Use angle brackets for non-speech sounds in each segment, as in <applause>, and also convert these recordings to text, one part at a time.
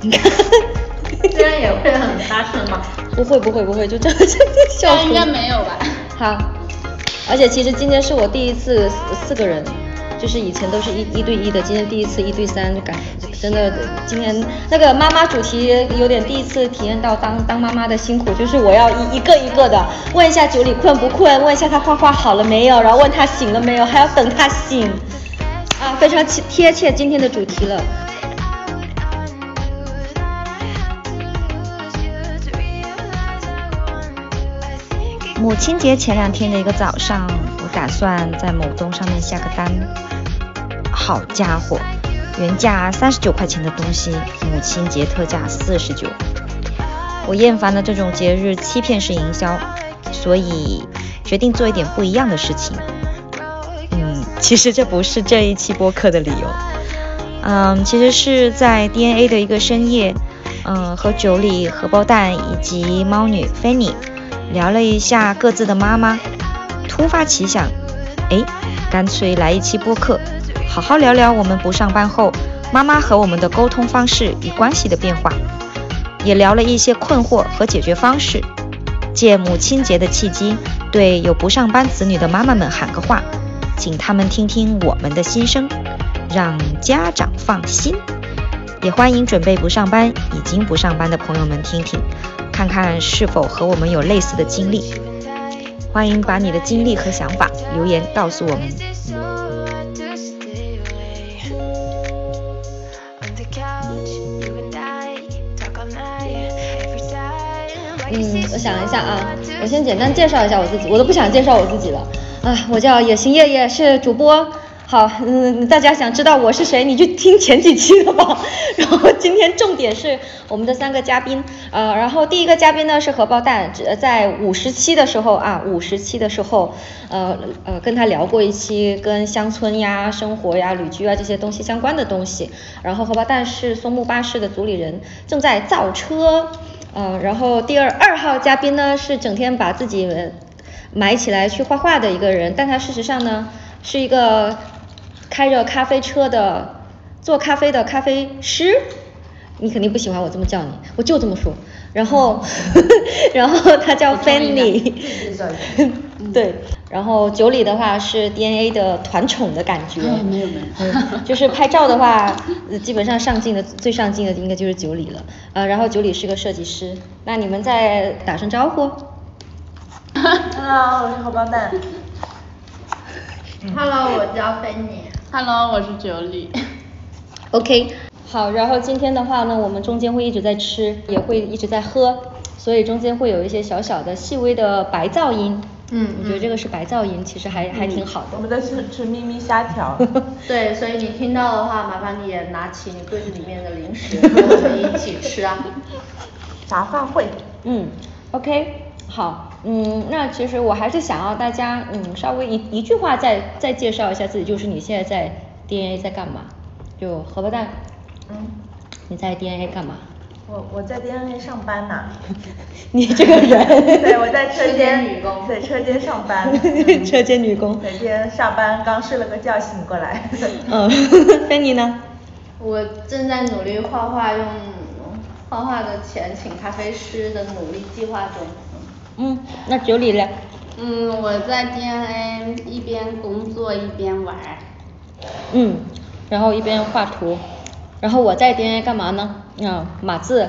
你看，这样也会很大声吗？不会不会不会，就这样笑出。应该没有吧？好，而且其实今天是我第一次四个人，就是以前都是一一对一的，今天第一次一对三，就感真的今天那个妈妈主题有点第一次体验到当当妈妈的辛苦，就是我要一一个一个的问一下九里困不困，问一下他画画好了没有，然后问他醒了没有，还要等他醒，啊，非常贴贴切今天的主题了。母亲节前两天的一个早上，打算在某东上面下个单。好家伙，原价三十九块钱的东西，母亲节特价四十九。我厌烦了这种节日欺骗式营销，所以决定做一点不一样的事情。嗯，其实这不是这一期播客的理由。嗯，其实是在 DNA 的一个深夜，嗯，和九里荷包蛋以及猫女 Fanny。聊了一下各自的妈妈，突发奇想，哎，干脆来一期播客，好好聊聊我们不上班后妈妈和我们的沟通方式与关系的变化，也聊了一些困惑和解决方式。借母亲节的契机，对有不上班子女的妈妈们喊个话，请他们听听我们的心声，让家长放心。也欢迎准备不上班、已经不上班的朋友们听听。看看是否和我们有类似的经历，欢迎把你的经历和想法留言告诉我们。嗯，我想一下啊，我先简单介绍一下我自己，我都不想介绍我自己了啊，我叫野心夜夜，是主播。好，嗯，大家想知道我是谁，你就听前几期的吧。<laughs> 然后今天重点是我们的三个嘉宾，呃，然后第一个嘉宾呢是荷包蛋，在五十期的时候啊，五十期的时候，呃呃，跟他聊过一期跟乡村呀、生活呀、旅居啊这些东西相关的东西。然后荷包蛋是松木巴士的组里人，正在造车，呃，然后第二二号嘉宾呢是整天把自己埋起来去画画的一个人，但他事实上呢是一个。开着咖啡车的做咖啡的咖啡师，你肯定不喜欢我这么叫你，我就这么说。然后，<laughs> 然后他叫 Fanny，对。然后九里的话是 DNA 的团宠的感觉，没有没有，就是拍照的话，基本上上镜的最上镜的应该就是九里了。呃，然后九里是个设计师，那你们再打声招呼。Hello，我是荷包蛋。Hello，我叫 Fanny。Hello，我是九里。OK，好，然后今天的话呢，我们中间会一直在吃，也会一直在喝，所以中间会有一些小小的、细微的白噪音。嗯，我觉得这个是白噪音，其实还还挺好的。我们在吃吃咪咪虾条。<laughs> 对，所以你听到的话，麻烦你也拿起你柜子里面的零食，<laughs> 和我们一起吃啊。茶话会。嗯，OK，好。嗯，那其实我还是想要大家，嗯，稍微一一句话再再介绍一下自己，就是你现在在 DNA 在干嘛？就荷包蛋，嗯，你在 DNA 干嘛？我我在 DNA 上班呢。<laughs> 你这个人。<laughs> 对，我在车间女工。对，车间上班。<laughs> 车间女工。每天上班刚睡了个觉醒过来。嗯，菲尼呢？我正在努力画画，用画画的钱请咖啡师的努力计划中。嗯，那九里嘞？嗯，我在 DNA 一边工作一边玩。嗯，然后一边画图，然后我在 DNA 干嘛呢？嗯，码字，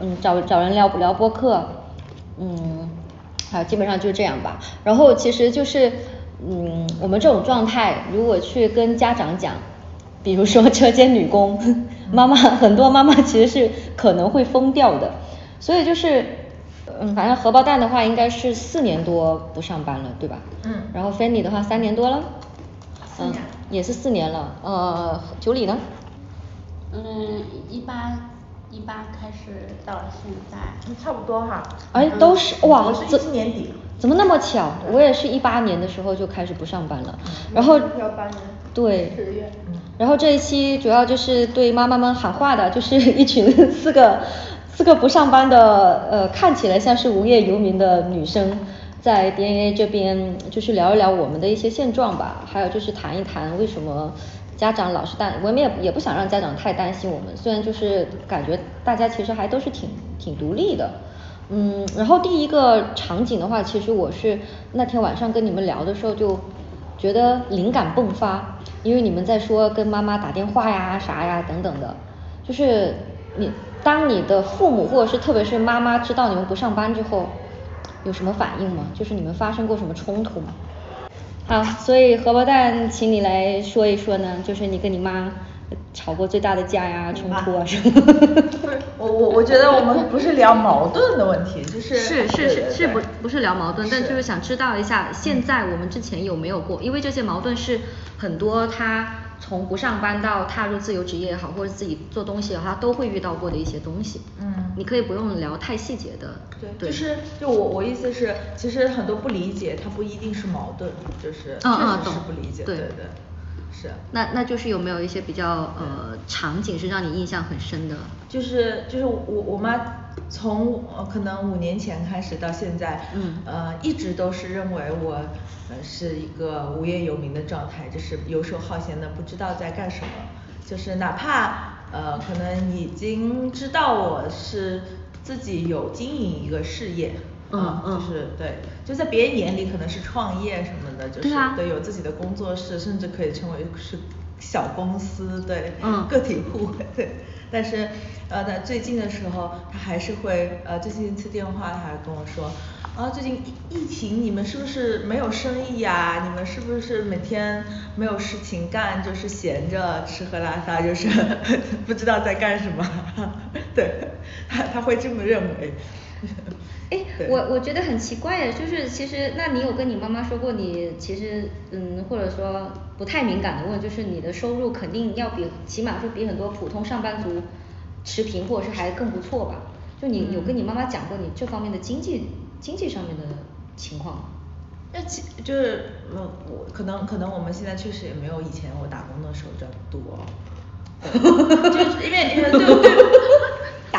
嗯，找找人聊聊播客，嗯，好，基本上就这样吧。然后其实就是，嗯，我们这种状态，如果去跟家长讲，比如说车间女工，<laughs> 妈妈很多妈妈其实是可能会疯掉的，所以就是。嗯，反正荷包蛋的话应该是四年多不上班了，对吧？嗯。然后 Fanny 的话三年多了。嗯，也是四年了。呃，九里呢？嗯，一八一八开始到现在。差不多哈。哎，都是哇，我是一年底。怎么那么巧？我也是一八年的时候就开始不上班了。然后。对。然后这一期主要就是对妈妈们喊话的，就是一群四个。四个不上班的，呃，看起来像是无业游民的女生，在 DNA 这边就是聊一聊我们的一些现状吧，还有就是谈一谈为什么家长老是担，我们也也不想让家长太担心我们，虽然就是感觉大家其实还都是挺挺独立的。嗯，然后第一个场景的话，其实我是那天晚上跟你们聊的时候就觉得灵感迸发，因为你们在说跟妈妈打电话呀啥呀等等的，就是你当你的父母或者是特别是妈妈知道你们不上班之后，有什么反应吗？就是你们发生过什么冲突吗？好，所以荷包蛋，请你来说一说呢，就是你跟你妈。吵过最大的架呀，冲突啊什么？不是，我我我觉得我们不是聊矛盾的问题，就是是是是是不不是聊矛盾，但就是想知道一下，现在我们之前有没有过？因为这些矛盾是很多他从不上班到踏入自由职业也好，或者自己做东西也好，他，都会遇到过的一些东西。嗯，你可以不用聊太细节的。对，对就是就我我意思是，其实很多不理解，它不一定是矛盾，就是确实是不理解，对对对。是，那那就是有没有一些比较呃场景是让你印象很深的？就是就是我我妈从可能五年前开始到现在，嗯呃一直都是认为我呃是一个无业游民的状态，就是游手好闲的，不知道在干什么。就是哪怕呃可能已经知道我是自己有经营一个事业。嗯嗯，就是对，就在别人眼里可能是创业什么的，就是对有自己的工作室，甚至可以称为是小公司，对，个体户，<laughs> 对。但是呃在最近的时候，他还是会呃最近一次电话，他还跟我说，啊最近疫疫情你们是不是没有生意呀？你们是不是每天没有事情干，就是闲着吃喝拉撒，就是 <laughs> 不知道在干什么？<laughs> 对，他他会这么认为。哎，我我觉得很奇怪呀，就是其实，那你有跟你妈妈说过，你其实嗯，或者说不太敏感的问，就是你的收入肯定要比，起码说比很多普通上班族持平，或者是还更不错吧？就你有跟你妈妈讲过你这方面的经济经济上面的情况吗？那其就是嗯，我可能可能我们现在确实也没有以前我打工的时候赚多，<laughs> 就是因为因为对对。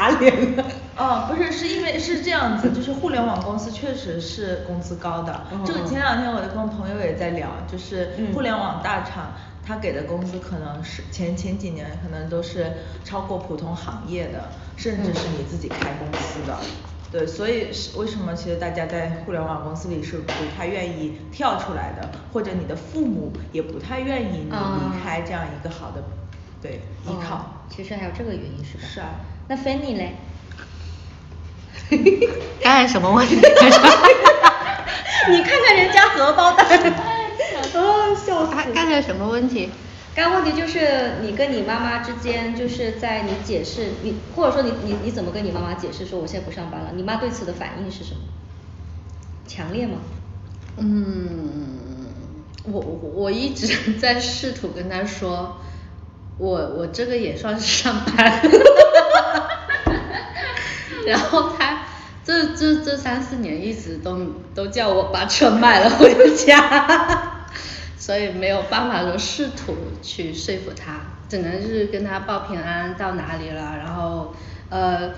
打脸了。哦，不是，是因为是这样子，<laughs> 就是互联网公司确实是工资高的。这个前两天我跟朋友也在聊，就是互联网大厂，他给的工资可能是前前几年可能都是超过普通行业的，甚至是你自己开公司的。对，所以是为什么其实大家在互联网公司里是不太愿意跳出来的，或者你的父母也不太愿意你离开这样一个好的对依靠。其实还有这个原因是吧？是啊。那 Fanny 嘞？<laughs> 刚才什么问题？<laughs> 你看看人家荷包蛋，<laughs> 哦，笑死！刚才什么问题？刚问题就是你跟你妈妈之间，就是在你解释你，或者说你你你怎么跟你妈妈解释说我现在不上班了？你妈对此的反应是什么？强烈吗？嗯，我我一直在试图跟她说，我我这个也算是上班。<laughs> 然后他这这这三四年一直都都叫我把车卖了回家，所以没有办法说试图去说服他，只能是跟他报平安到哪里了，然后呃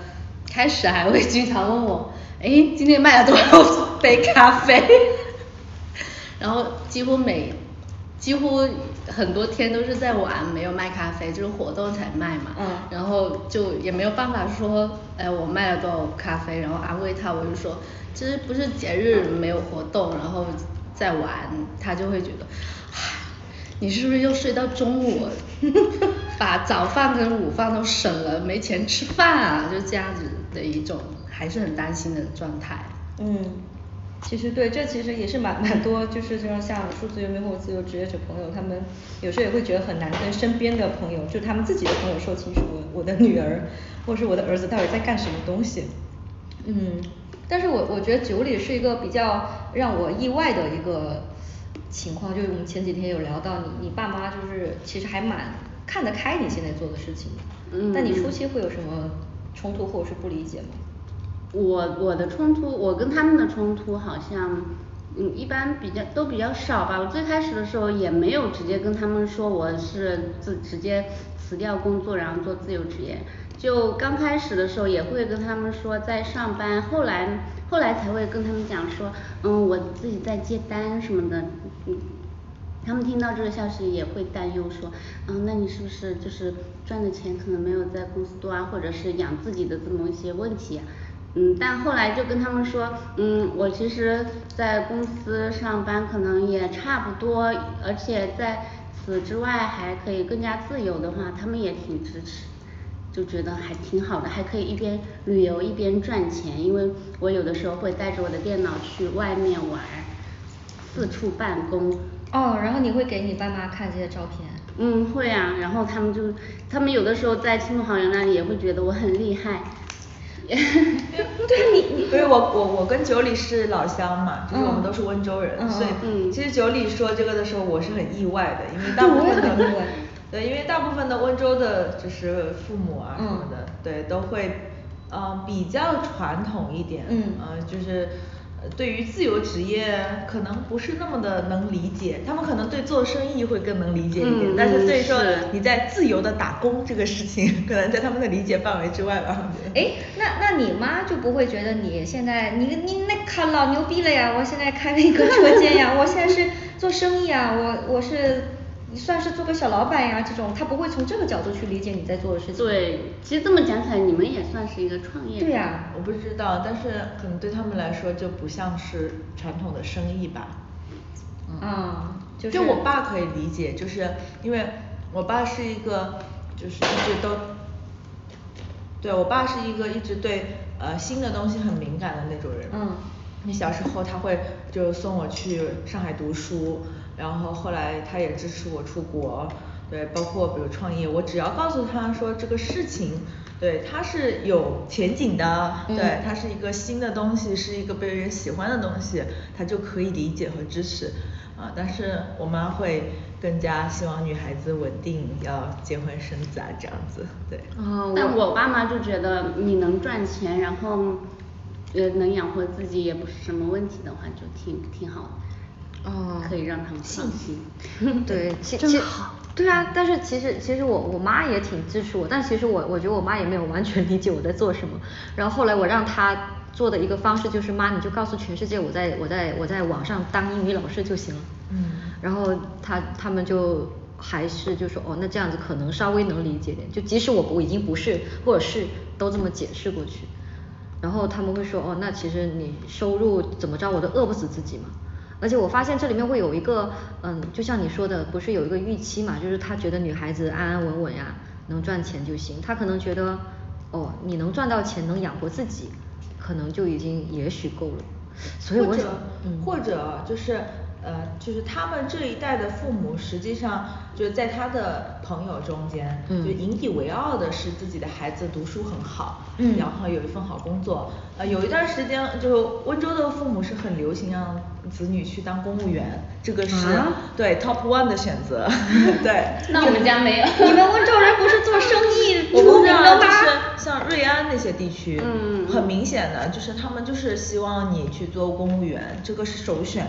开始还会经常问我，哎今天卖了多少杯咖啡，<laughs> 然后几乎每几乎。很多天都是在玩，没有卖咖啡，就是活动才卖嘛。嗯。然后就也没有办法说，哎，我卖了多少咖啡，然后安慰他，我就说，其实不是节日没有活动，然后在玩，他就会觉得，唉，你是不是又睡到中午，<laughs> 把早饭跟午饭都省了，没钱吃饭啊？就这样子的一种，还是很担心的状态。嗯。其实对，这其实也是蛮蛮多，就是这种像数字游民或者自由职业者朋友，他们有时候也会觉得很难跟身边的朋友，就他们自己的朋友说清楚我我的女儿或者是我的儿子到底在干什么东西。嗯，但是我我觉得酒里是一个比较让我意外的一个情况，就是我们前几天有聊到你你爸妈就是其实还蛮看得开你现在做的事情，嗯，但你初期会有什么冲突或者是不理解吗？我我的冲突，我跟他们的冲突好像，嗯，一般比较都比较少吧。我最开始的时候也没有直接跟他们说我是自直接辞掉工作然后做自由职业，就刚开始的时候也会跟他们说在上班，后来后来才会跟他们讲说，嗯，我自己在接单什么的，嗯。他们听到这个消息也会担忧说，嗯，那你是不是就是赚的钱可能没有在公司多啊，或者是养自己的这么一些问题？嗯，但后来就跟他们说，嗯，我其实在公司上班可能也差不多，而且在此之外还可以更加自由的话，他们也挺支持。就觉得还挺好的，还可以一边旅游一边赚钱，因为我有的时候会带着我的电脑去外面玩，四处办公。哦，然后你会给你爸妈看这些照片？嗯，会啊，然后他们就，他们有的时候在亲朋好友那里也会觉得我很厉害。<laughs> 对。你，因为我我我跟九里是老乡嘛，就是我们都是温州人，所以其实九里说这个的时候我是很意外的，因为 <laughs> 大部分的。对，因为大部分的温州的，就是父母啊什么的，对，都会，呃，比较传统一点，嗯，就是对于自由职业可能不是那么的能理解，他们可能对做生意会更能理解一点，但是所以说你在自由的打工这个事情，可能在他们的理解范围之外吧。哎，那那你妈就不会觉得你现在你你那卡老牛逼了呀？我现在开了一个车间呀，我现在是做生意啊，我我是。你算是做个小老板呀，这种他不会从这个角度去理解你在做的事情。对，其实这么讲起来，你们也算是一个创业。对呀，我不知道，但是可能对他们来说就不像是传统的生意吧。嗯，就我爸可以理解，就是因为我爸是一个就是一直都，对我爸是一个一直对呃新的东西很敏感的那种人。嗯。你小时候他会就送我去上海读书。然后后来他也支持我出国，对，包括比如创业，我只要告诉他说这个事情，对，它是有前景的，对，它是一个新的东西，是一个被人喜欢的东西，他就可以理解和支持，啊，但是我妈会更加希望女孩子稳定，要结婚生子啊这样子，对。哦，但我爸妈就觉得你能赚钱，然后呃能养活自己也不是什么问题的话，就挺挺好的。哦，可以让他们信心。<laughs> 对，其其对啊，但是其实其实我我妈也挺支持我，但其实我我觉得我妈也没有完全理解我在做什么。然后后来我让她做的一个方式就是妈，你就告诉全世界我在我在我在网上当英语老师就行了。嗯。然后她他们就还是就说哦，那这样子可能稍微能理解点，就即使我我已经不是或者是都这么解释过去，然后他们会说哦，那其实你收入怎么着我都饿不死自己嘛。而且我发现这里面会有一个，嗯，就像你说的，不是有一个预期嘛，就是他觉得女孩子安安稳稳呀，能赚钱就行。他可能觉得，哦，你能赚到钱，能养活自己，可能就已经也许够了。所以或者或者就是。呃，就是他们这一代的父母，实际上就是在他的朋友中间，就引以为傲的是自己的孩子读书很好，嗯，然后有一份好工作。呃，有一段时间，就温州的父母是很流行让子女去当公务员，这个是对 top one 的选择。<laughs> 对。<laughs> 那我们家没有。你们温州人不是做生意出名的吗？像瑞安那些地区，嗯，很明显的就是他们就是希望你去做公务员，这个是首选。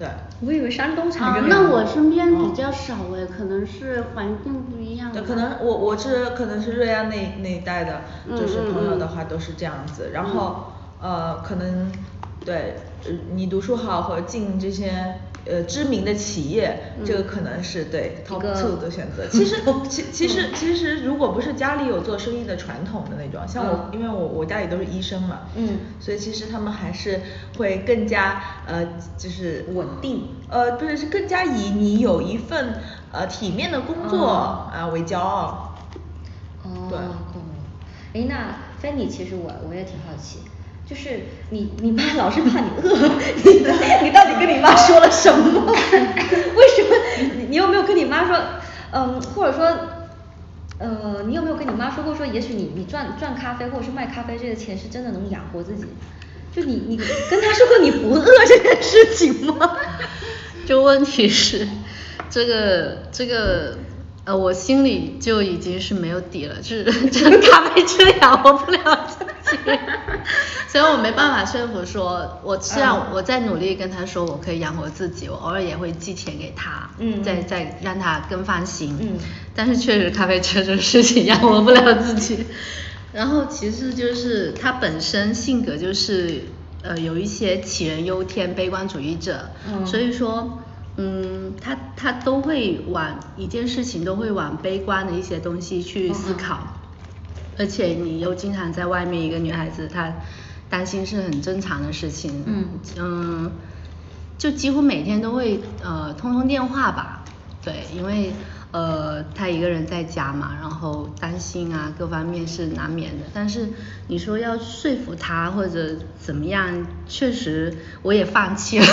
对，我以为山东才这那我身边比较少哎，可能是环境不一样。对，可能我我是可能是瑞安那那一带的，就是朋友的话都是这样子。然后呃，可能对，你读书好或者进这些。呃，知名的企业，这个可能是对 top two 的选择。<laughs> 其实，其其实其实，如果不是家里有做生意的传统的那种，像我，因为我我家里都是医生嘛，嗯，所以其实他们还是会更加呃，就是稳定，呃，不是，是更加以你有一份呃体面的工作啊为骄傲。哦，对，哎，那 Fanny，其实我我也挺好奇。就是你你妈老是怕你饿，你你到底跟你妈说了什么？<laughs> 为什么你你有没有跟你妈说，嗯，或者说，呃，你有没有跟你妈说过说，也许你你赚赚咖啡或者是卖咖啡这个钱是真的能养活自己？就你你跟她说过你不饿这件事情吗？就 <laughs> 问题是，这个这个。呃，我心里就已经是没有底了，就是这 <laughs> 咖啡车养活不了自己，所以我没办法说服说，我虽然我在努力跟他说我可以养活自己，我偶尔也会寄钱给他，嗯再再让他更放心，嗯。但是确实咖啡车这个事情养活不了自己。然后其实就是他本身性格就是呃有一些杞人忧天、悲观主义者，嗯。所以说嗯他他都会往一件事情都会往悲观的一些东西去思考，而且你又经常在外面，一个女孩子她担心是很正常的事情，嗯。嗯就几乎每天都会呃通通电话吧，对，因为呃他一个人在家嘛，然后担心啊各方面是难免的。但是你说要说服他或者怎么样，确实我也放弃了，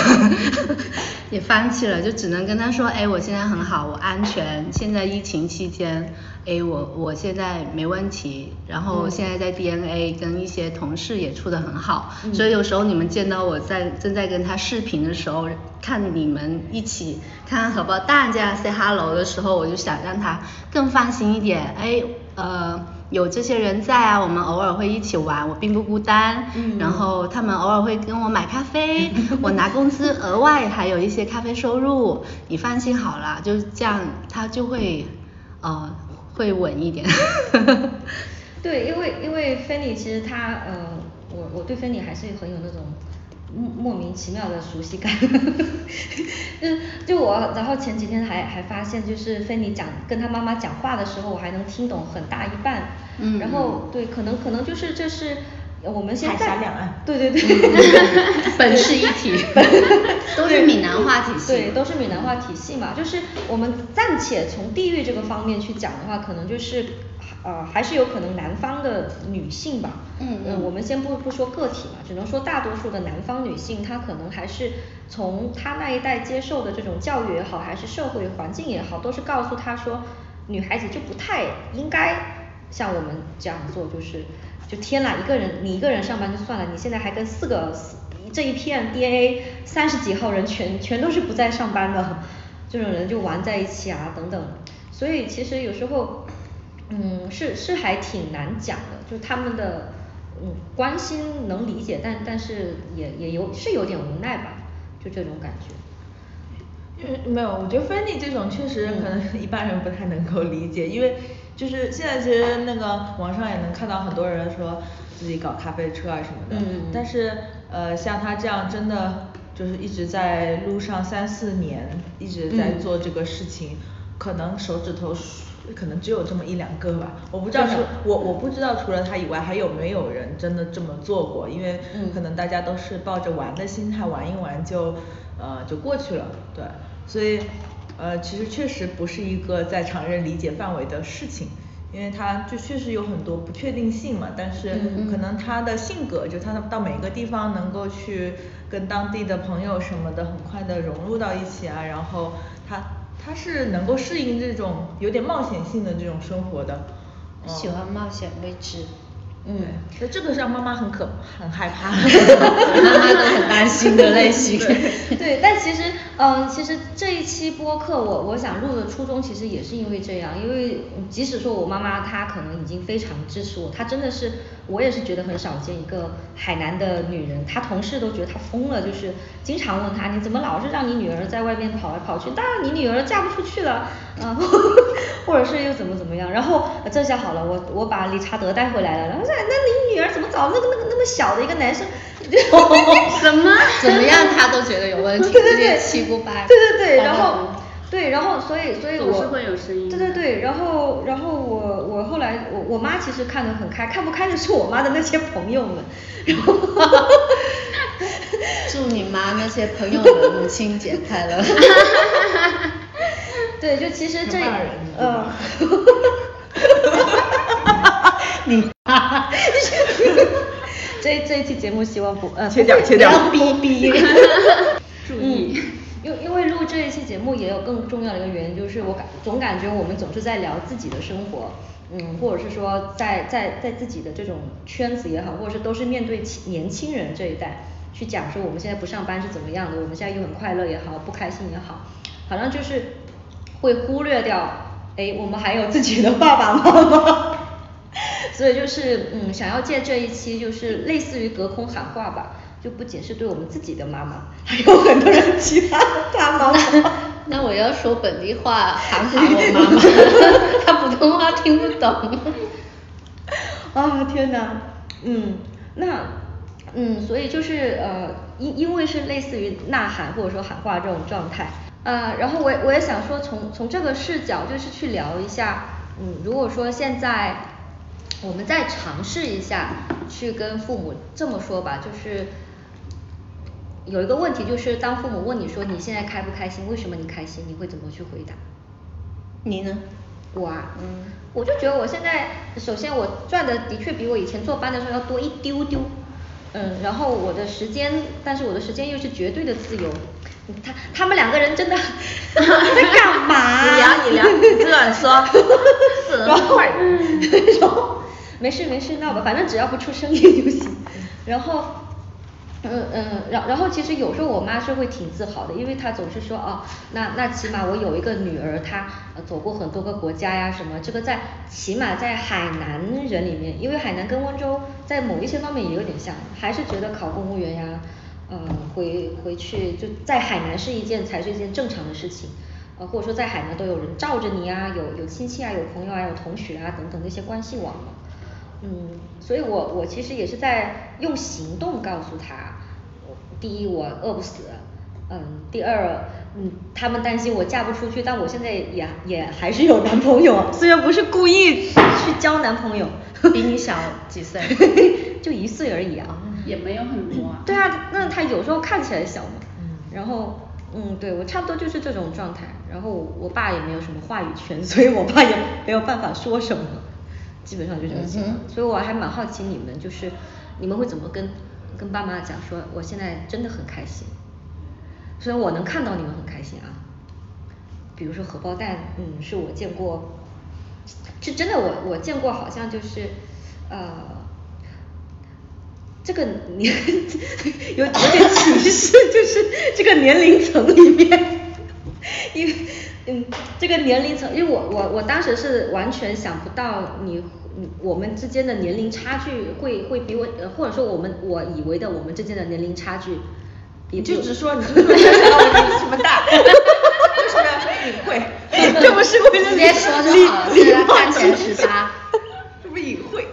<laughs> 也放弃了，就只能跟他说，哎，我现在很好，我安全，现在疫情期间，哎，我我现在没问题，然后现在在 DNA 跟一些同事也处得很好，所以有时候你们见到我在正在跟他视频的时候，看你们一起看荷包蛋这样 say hello 的时候，我就想让他更放心一点，哎，呃。有这些人在啊，我们偶尔会一起玩，我并不孤单。嗯然后他们偶尔会跟我买咖啡，我拿工资额外还有一些咖啡收入，你放心好了，就是这样，他就会呃会稳一点。<laughs> 对，因为因为芬妮其实她呃，我我对芬妮还是很有那种莫莫名其妙的熟悉感，<laughs> 就就我，然后前几天还还发现，就是芬妮讲跟她妈妈讲话的时候，我还能听懂很大一半，嗯然后对，可能可能就是这是我们现在海峡两岸。对对对，<laughs> 本是一体。<laughs> 都是闽南话体系对，都是闽南话体系嘛。就是我们暂且从地域这个方面去讲的话，可能就是呃还是有可能南方的女性吧。嗯呃我们先不不说个体嘛，只能说大多数的南方女性，她可能还是从她那一代接受的这种教育也好，还是社会环境也好，都是告诉她说，女孩子就不太应该像我们这样做，就是就天呐，一个人你一个人上班就算了，你现在还跟四个这一片 DNA 三十几号人全全都是不在上班的，这种人就玩在一起啊等等，所以其实有时候，嗯是是还挺难讲的，就他们的嗯关心能理解，但但是也也有是有点无奈吧，就这种感觉。因为没有，我觉得 Fanny 这种确实可能一般人不太能够理解，因为就是现在其实那个网上也能看到很多人说自己搞咖啡车啊什么的，嗯但是呃像他这样真的就是一直在路上三四年，一直在嗯。做这个事情，可能手指头数可能只有这么一两个吧，我不知道真的除我我不知道除了他以外还有没有人真的这么做过，因为嗯。可能大家都是抱着玩的心态玩一玩就呃就过去了，对，所以呃其实确实不是一个在常人理解范围的事情，因为他就确实有很多不确定性嘛，但是可能他的性格就他到每个地方能够去跟当地的朋友什么的很快的融入到一起啊，然后他他是能够适应这种有点冒险性的这种生活的，嗯喜欢冒险未知。嗯，那这个让妈妈很可很害怕，<laughs> 妈妈都很担心的类型。<laughs> 对，但其实，嗯、其实这一期播客我我想录的初衷其实也是因为这样，因为即使说我妈妈她可能已经非常支持我，她真的是我也是觉得很少见一个海南的女人，她同事都觉得她疯了，就是经常问她你怎么老是让你女儿在外面跑来跑去，当然你女儿嫁不出去了，啊、<laughs> 或者是又怎么怎么样，然后这下好了，我我把理查德带回来了，然后说那你女儿怎么找那个那个那么小的一个男生？<laughs> 什么？怎么样他都觉得有问题，对对对。七姑八对对对，然后对，然后所以所以总是我会有声音对对对，然后然后我我后来我我妈其实看得很开，看不开的是我妈的那些朋友们，然后 <laughs> 祝你妈那些朋友们母亲节快乐。<laughs> 对，就其实这很骂人对呃吧，你妈这这一期节目希望不呃切掉切掉不要逼逼。<laughs> 注意嗯，因因为录这一期节目也有更重要的一个原因，就是我感总感觉我们总是在聊自己的生活，嗯，或者是说在在在自己的这种圈子也好，或者是都是面对青年轻人这一代去讲说我们现在不上班是怎么样的，我们现在又很快乐也好，不开心也好，好像就是会忽略掉。哎，我们还有自己的爸爸妈妈，<laughs> 所以就是嗯，想要借这一期就是类似于隔空喊话吧，就不仅是对我们自己的妈妈，<laughs> 还有很多人其他的爸妈。那我要说本地话喊 <laughs> 喊我妈妈，她普通话听不懂。啊天哪，嗯，那嗯，所以就是呃，因因为是类似于呐喊或者说喊话这种状态，呃，然后我我也想说从从这个视角就是去聊一下，嗯，如果说现在我们再尝试一下去跟父母这么说吧，就是有一个问题就是当父母问你说你现在开不开心，为什么你开心，你会怎么去回答？你呢？我啊，嗯，我就觉得我现在首先我赚的的确比我以前做班的时候要多一丢丢，嗯，然后我的时间，但是我的时间又是绝对的自由。他他们两个人真的 <laughs> 在干嘛？你聊你聊，你乱说，<laughs> 然后然后没事没事闹吧，反正只要不出声音就行。然后。嗯嗯，然然后其实有时候我妈是会挺自豪的，因为她总是说哦，那那起码我有一个女儿，她走过很多个国家呀什么，这个在起码在海南人里面，因为海南跟温州在某一些方面也有点像，还是觉得考公务员呀，嗯回回去就在海南是一件才是一件正常的事情，呃或者说在海南都有人罩着你啊，有有亲戚啊，有朋友啊，有同学啊等等那些关系网嘛。嗯，所以我我其实也是在用行动告诉他，第一我饿不死，嗯，第二，嗯，他们担心我嫁不出去，但我现在也也还是有男朋友，虽然不是故意去交男朋友，比你小几岁，<laughs> 就一岁而已啊，也没有很多啊，对啊，那他有时候看起来小嘛，嗯，然后，嗯，对我差不多就是这种状态，然后我爸也没有什么话语权，<laughs> 所以我爸也没有办法说什么。基本上就这个情况，所以我还蛮好奇你们就是你们会怎么跟跟爸妈讲说我现在真的很开心，虽然我能看到你们很开心啊，比如说荷包蛋，嗯，是我见过，是真的我我见过好像就是呃这个年 <laughs> 有有点歧视，就是这个年龄层里面，<laughs> 因为嗯这个年龄层，因为我我我当时是完全想不到你。我们之间的年龄差距会会比我，或者说我们我以为的我们之间的年龄差距，你就直说，你就说想到我年龄这么大，为什么要隐晦？<laughs> 这不是为了直接说就好了，看前十八，这不隐晦？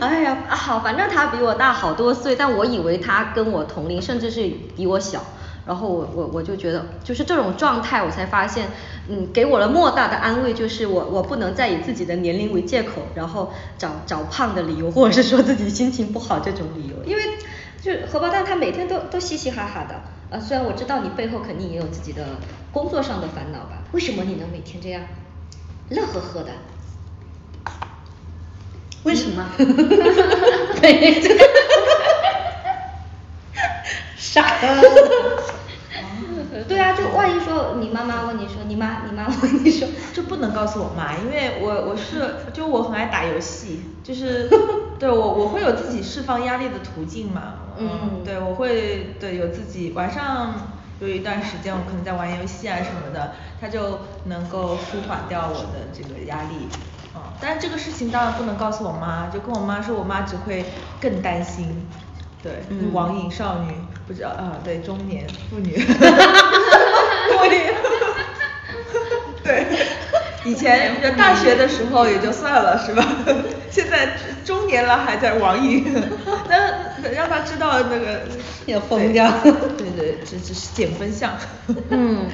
哎呀，好，反正他比我大好多岁，但我以为他跟我同龄，甚至是比我小。然后我我我就觉得，就是这种状态，我才发现，嗯，给我了莫大的安慰，就是我我不能再以自己的年龄为借口，然后找找胖的理由，或者是说自己心情不好这种理由，因为就荷包蛋他每天都都嘻嘻哈哈的，呃，虽然我知道你背后肯定也有自己的工作上的烦恼吧，为什么你能每天这样乐呵呵的？为什么？<laughs> 对，傻。对啊，就万一说你妈妈问你说，你妈你妈问你说，这不能告诉我妈，因为我我是就我很爱打游戏，就是 <laughs> 对我我会有自己释放压力的途径嘛，嗯，对我会对有自己晚上有一段时间我可能在玩游戏啊什么的，它就能够舒缓掉我的这个压力，嗯，但是这个事情当然不能告诉我妈，就跟我妈说，我妈只会更担心。对，网瘾少女不知道啊，对中年妇女，<laughs> 我的，对，以前就大学的时候也就算了是吧？<laughs> 现在中年了还在网瘾，<laughs> 那让她知道那个要疯掉，对对，这这是减分项。嗯，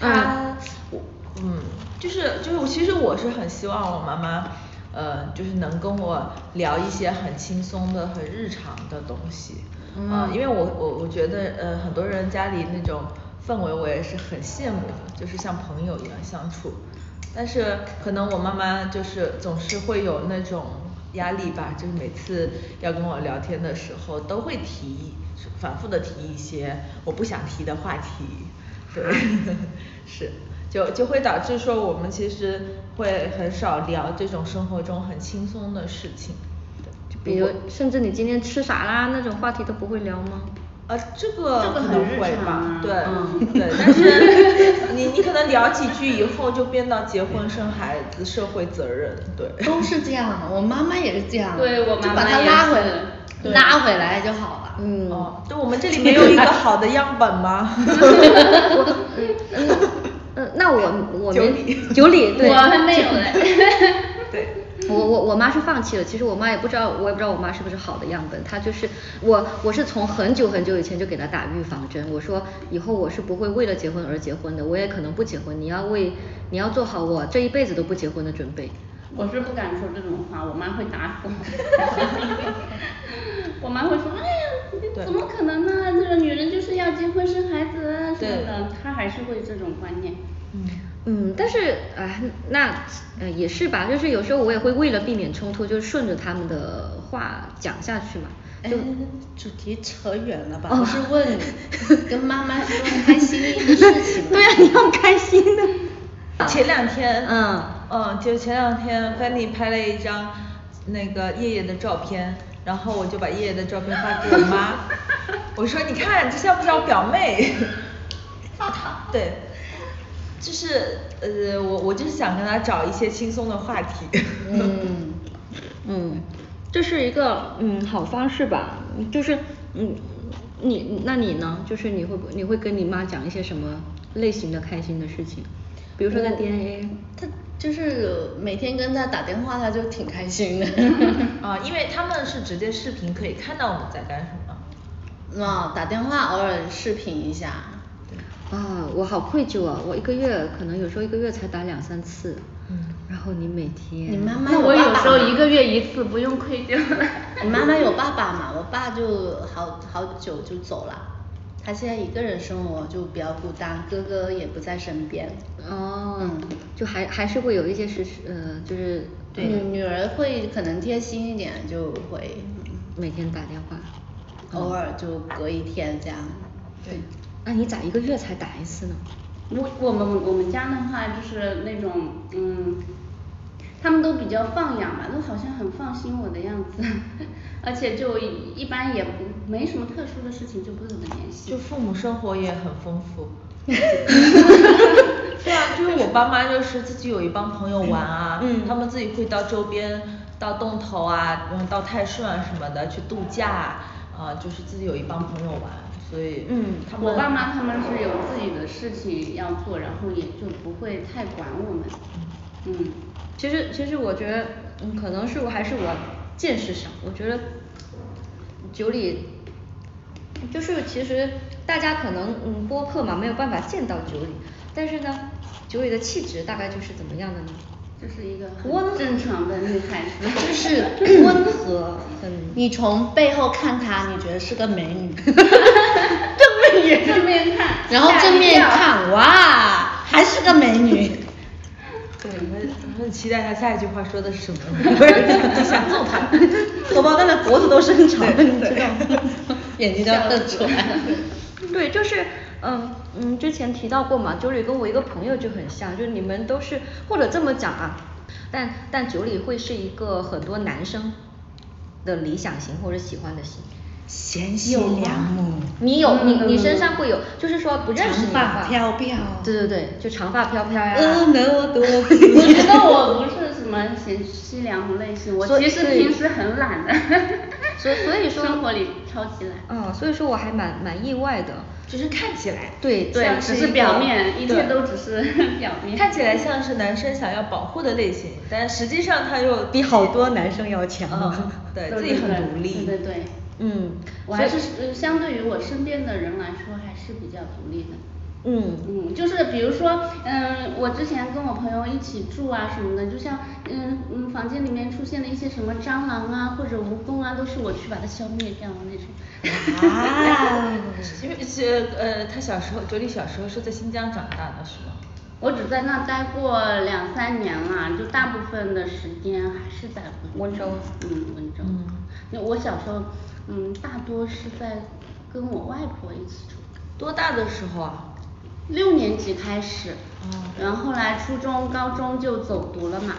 他我嗯，就是就是其实我是很希望我妈妈。呃，就是能跟我聊一些很轻松的、很日常的东西，嗯，因为我我我觉得呃很多人家里那种氛围我也是很羡慕的，就是像朋友一样相处，但是可能我妈妈就是总是会有那种压力吧，就是每次要跟我聊天的时候都会提，反复的提一些我不想提的话题，对，<laughs> 是。就就会导致说我们其实会很少聊这种生活中很轻松的事情，就比如甚至你今天吃啥啦那种话题都不会聊吗？呃这个这个很可能日常会吧啊，对嗯对，但是 <laughs> 你你可能聊几句以后就变到结婚生孩子社会责任，对。都是这样，我妈妈也是这样，对我就把她妈妈拉回来，拉回来就好了。嗯，哦，就我们这里没有一个好的样本吗？<laughs> <laughs> 嗯，那我 <laughs> 我们九里九里对，我还没有嘞。<laughs> 对。我我我妈是放弃了，其实我妈也不知道，我也不知道我妈是不是好的样本。她就是我我是从很久很久以前就给她打预防针，我说以后我是不会为了结婚而结婚的，我也可能不结婚，你要为你要做好我这一辈子都不结婚的准备。我是不敢说这种话，我妈会打死我。<laughs> 我妈会说，哎呀，怎么可能呢？这个女人就是要结婚生孩子啊什么对的，她还是会这种观念。嗯嗯，但是啊，那呃也是吧，就是有时候我也会为了避免冲突，就顺着他们的话讲下去嘛。哎就，主题扯远了吧？哦不是问 <laughs> 跟妈妈说开心的事情吗？<laughs> 对啊，你要开心的。前两天，嗯嗯，就前两天 Fanny 拍了一张那个叶叶的照片，然后我就把叶叶的照片发给我妈，<laughs> 我说你看这像不像我表妹？对，就是呃，我我就是想跟他找一些轻松的话题。嗯，嗯，这是一个嗯好方式吧，就是嗯你那你呢？就是你会不你会跟你妈讲一些什么类型的开心的事情？比如说在 DNA。他就是每天跟他打电话，他就挺开心的。<laughs> 啊，因为他们是直接视频可以看到我们在干什么。啊，打电话偶尔视频一下。啊，我好愧疚啊！我一个月可能有时候一个月才打两三次，嗯然后你每天你妈妈那我有时候一个月一次，不用愧疚了。<laughs> 你妈妈有爸爸嘛？我爸就好好久就走了，他现在一个人生活就比较孤单，哥哥也不在身边。哦，嗯就还还是会有一些事实，呃，就是女女儿会可能贴心一点，就会每天打电话。偶尔就隔一天这样。对。那你咋一个月才打一次呢？我我们我们家的话就是那种嗯，他们都比较放养吧，都好像很放心我的样子，<laughs> 而且就一一般也不没什么特殊的事情就不怎么联系。就父母生活也很丰富。<laughs> 对啊，就是我爸妈就是自己有一帮朋友玩啊，嗯他们自己会到周边，到洞头啊，嗯，到泰顺啊什么的去度假，啊，就是自己有一帮朋友玩，所以嗯他们我爸妈他们是有自己的事情要做，然后也就不会太管我们。嗯，其实其实我觉得，嗯，可能是我还是我见识少，我觉得九里就是其实大家可能嗯播客嘛没有办法见到九里，但是呢，九里的气质大概就是怎么样的呢？就是一个温很正常的女孩子。<laughs> 就是 <laughs> 温和，很你从背后看她，你觉得是个美女，<laughs> 正面也正面看，然后正面看，哇，还是个美女。<laughs> 对，我我很期待他下一句话说的是什么，想揍他。<laughs> 荷包蛋的脖子都伸长了，你知道吗？<laughs> 眼睛都要瞪出来了。对，就是嗯嗯，之前提到过嘛，九里跟我一个朋友就很像，就是你们都是或者这么讲啊，但但九里会是一个很多男生的理想型或者喜欢的型。贤妻良母，你有你你嗯身上会有，就是说不认识你的长，发飘飘对对对，就长发飘飘呀。婀娜多我觉得我不是什么贤妻良母类型，我其实平时很懒的。<laughs> 所以所以说生活里超级懒。嗯，所以说我还蛮蛮意外的。就是看起来，对对，只是表面，一切都只是 <laughs> 表面。看起来像是男生想要保护的类型，但实际上他又比好多男生要强。嗯，<laughs> 对对自己很对独立。对对对。嗯，我还是呃相对于我身边的人来说，还是比较独立的。嗯嗯，就是比如说，嗯，我之前跟我朋友一起住啊什么的，就像嗯嗯房间里面出现了一些什么蟑螂啊或者蜈蚣啊，都是我去把它消灭掉的那种。啊 <laughs> 因为是呃，他小时候，九里小时候是在新疆长大的是吗？我只在那待过两三年啦，就大部分的时间还是在温州嗯，温州。嗯因为我小时候，嗯，大多是在跟我外婆一起住。多大的时候啊？六年级开始，哦然后后来初中、高中就走读了嘛。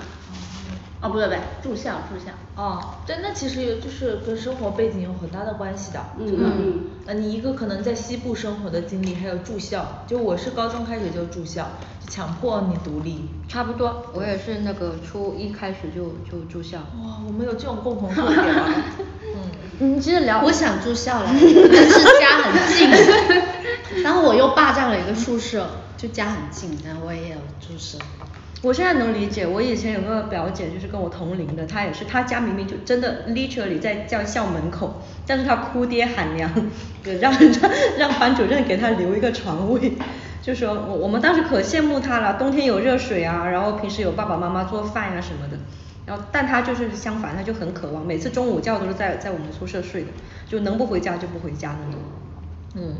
哦，不对不对，住校住校。哦，对，那其实也就是跟生活背景有很大的关系的，嗯这个嗯呃你一个可能在西部生活的经历，还有住校，就我是高中开始就住校，就强迫你独立。差不多，我也是那个初一开始就就住校。哇，我们有这种共同特点啊。<laughs> 嗯，嗯，其实聊我想住校了，<laughs> 但是家很近，<laughs> 然后我又霸占了一个宿舍，就家很近，然后我也有住舍。我现在能理解，我以前有个表姐，就是跟我同龄的，她也是，她家明明就真的 literally 在叫校门口，但是她哭爹喊娘，让 <laughs> 让让班主任给她留一个床位，就说我我们当时可羡慕她了，冬天有热水啊，然后平时有爸爸妈妈做饭呀、什么的，然后但他就是相反，他就很渴望，每次中午觉都是在在我们宿舍睡的，就能不回家就不回家那种。嗯，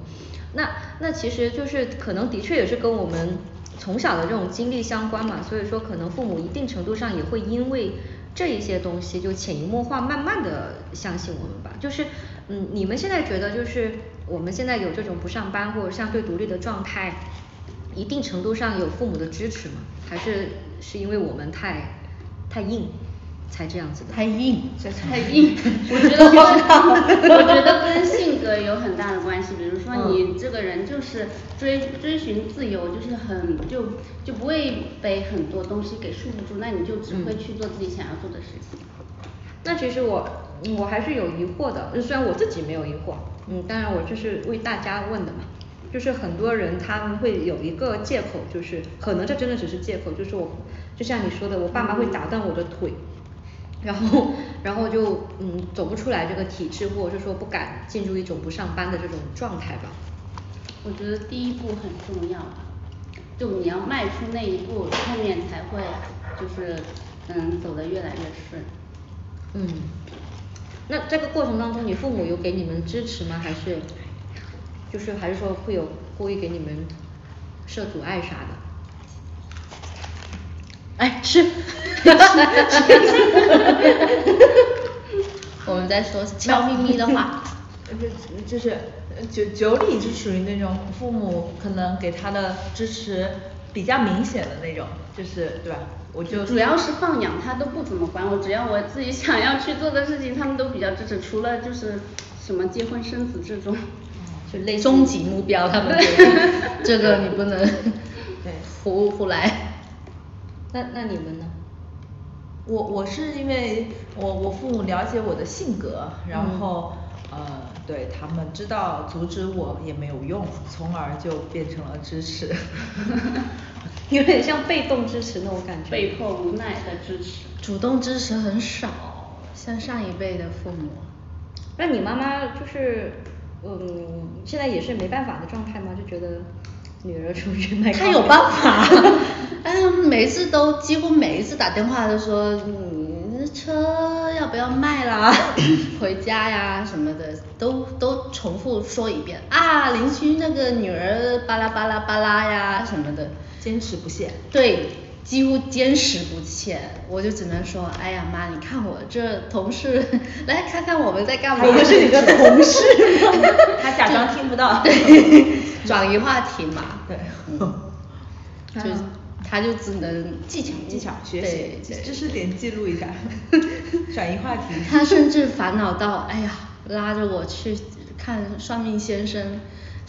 那那其实就是可能的确也是跟我们从小的这种经历相关嘛，所以说可能父母一定程度上也会因为这一些东西就潜移默化，慢慢的相信我们吧。就是嗯，你们现在觉得就是我们现在有这种不上班或者相对独立的状态，一定程度上有父母的支持吗？还是是因为我们太太硬才这样子的？太硬，这太硬，我觉得跟我觉得跟 <laughs> 性格有很大的关系。比如说你这个人就是追追寻自由，就是很就就不会被很多东西给束缚住，那你就只会去做自己想要做的事情。那其实我嗯我还是有疑惑的，虽然我自己没有疑惑，嗯，当然我就是为大家问的嘛。就是很多人他们会有一个借口，就是可能这真的只是借口，就是我就像你说的，我爸妈会打断我的腿，然后然后就嗯走不出来这个体制，或者是说不敢进入一种不上班的这种状态吧。我觉得第一步很重要，就你要迈出那一步，后面才会就是嗯走得越来越顺。嗯，那这个过程当中，你父母有给你们支持吗？还是就是还是说会有故意给你们设阻碍啥的？哎，是，<laughs> 我们在说悄咪咪的话。就就是呃九九里是属于那种父母可能给他的支持比较明显的那种，就是对吧？我就主要是放养他都不怎么管我，只要我自己想要去做的事情，他们都比较支持。除了就是什么结婚生子这种，就类终极目标，他们 <laughs> 觉得这个你不能对胡胡来。那那你们呢？我我是因为我我父母了解我的性格，然后、呃对他们知道阻止我也没有用，从而就变成了支持。<laughs> 有点像被动支持那种感觉。被迫无奈的支持。主动支持很少，像上一辈的父母。那你妈妈就是嗯，现在也是没办法的状态吗？就觉得女儿出去卖他有办法，<laughs> 哎呀，每次都几乎每一次打电话都说，你这车要不要卖啦？<coughs> 回家呀什么的，都都重复说一遍啊，邻居那个女儿巴拉巴拉巴拉呀什么的，坚持不懈。对，几乎坚持不懈，我就只能说，哎呀妈，你看我这同事，<laughs> 来看看我们在干嘛。我是你的同事吗 <laughs> 他假装听不到。转移话题嘛。对嗯，<laughs> 就他就只能技巧技巧学对习，对知识点记录一下，<laughs> 转移话题。他甚至烦恼到，哎呀，拉着我去看算命先生。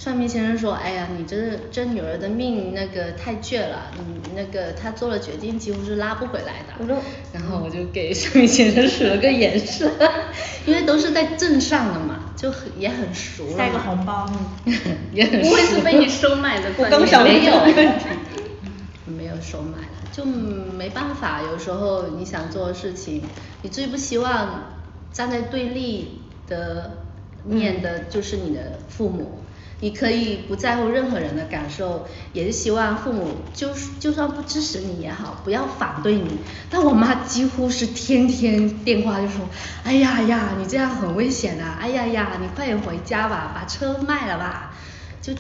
算命先生说，哎呀，你这这女儿的命那个太倔了，你那个她做了决定几乎是拉不回来的。我说然后我就给算命先生使了个眼色，<laughs> 因为都是在镇上的嘛，就很也很熟了嘛。塞个红包。<laughs> 也很熟不会是被你收买的我算命刚想问没有 <laughs> 没有收买了，就没办法。有时候你想做的事情，你最不希望站在对立的面的就是你的父母。你可以不在乎任何人的感受，也是希望父母就就算不支持你也好，不要反对你。但我妈几乎是天天电话就说，哎呀呀，你这样很危险的、哎呀呀，你快点回家吧，把车卖了吧。就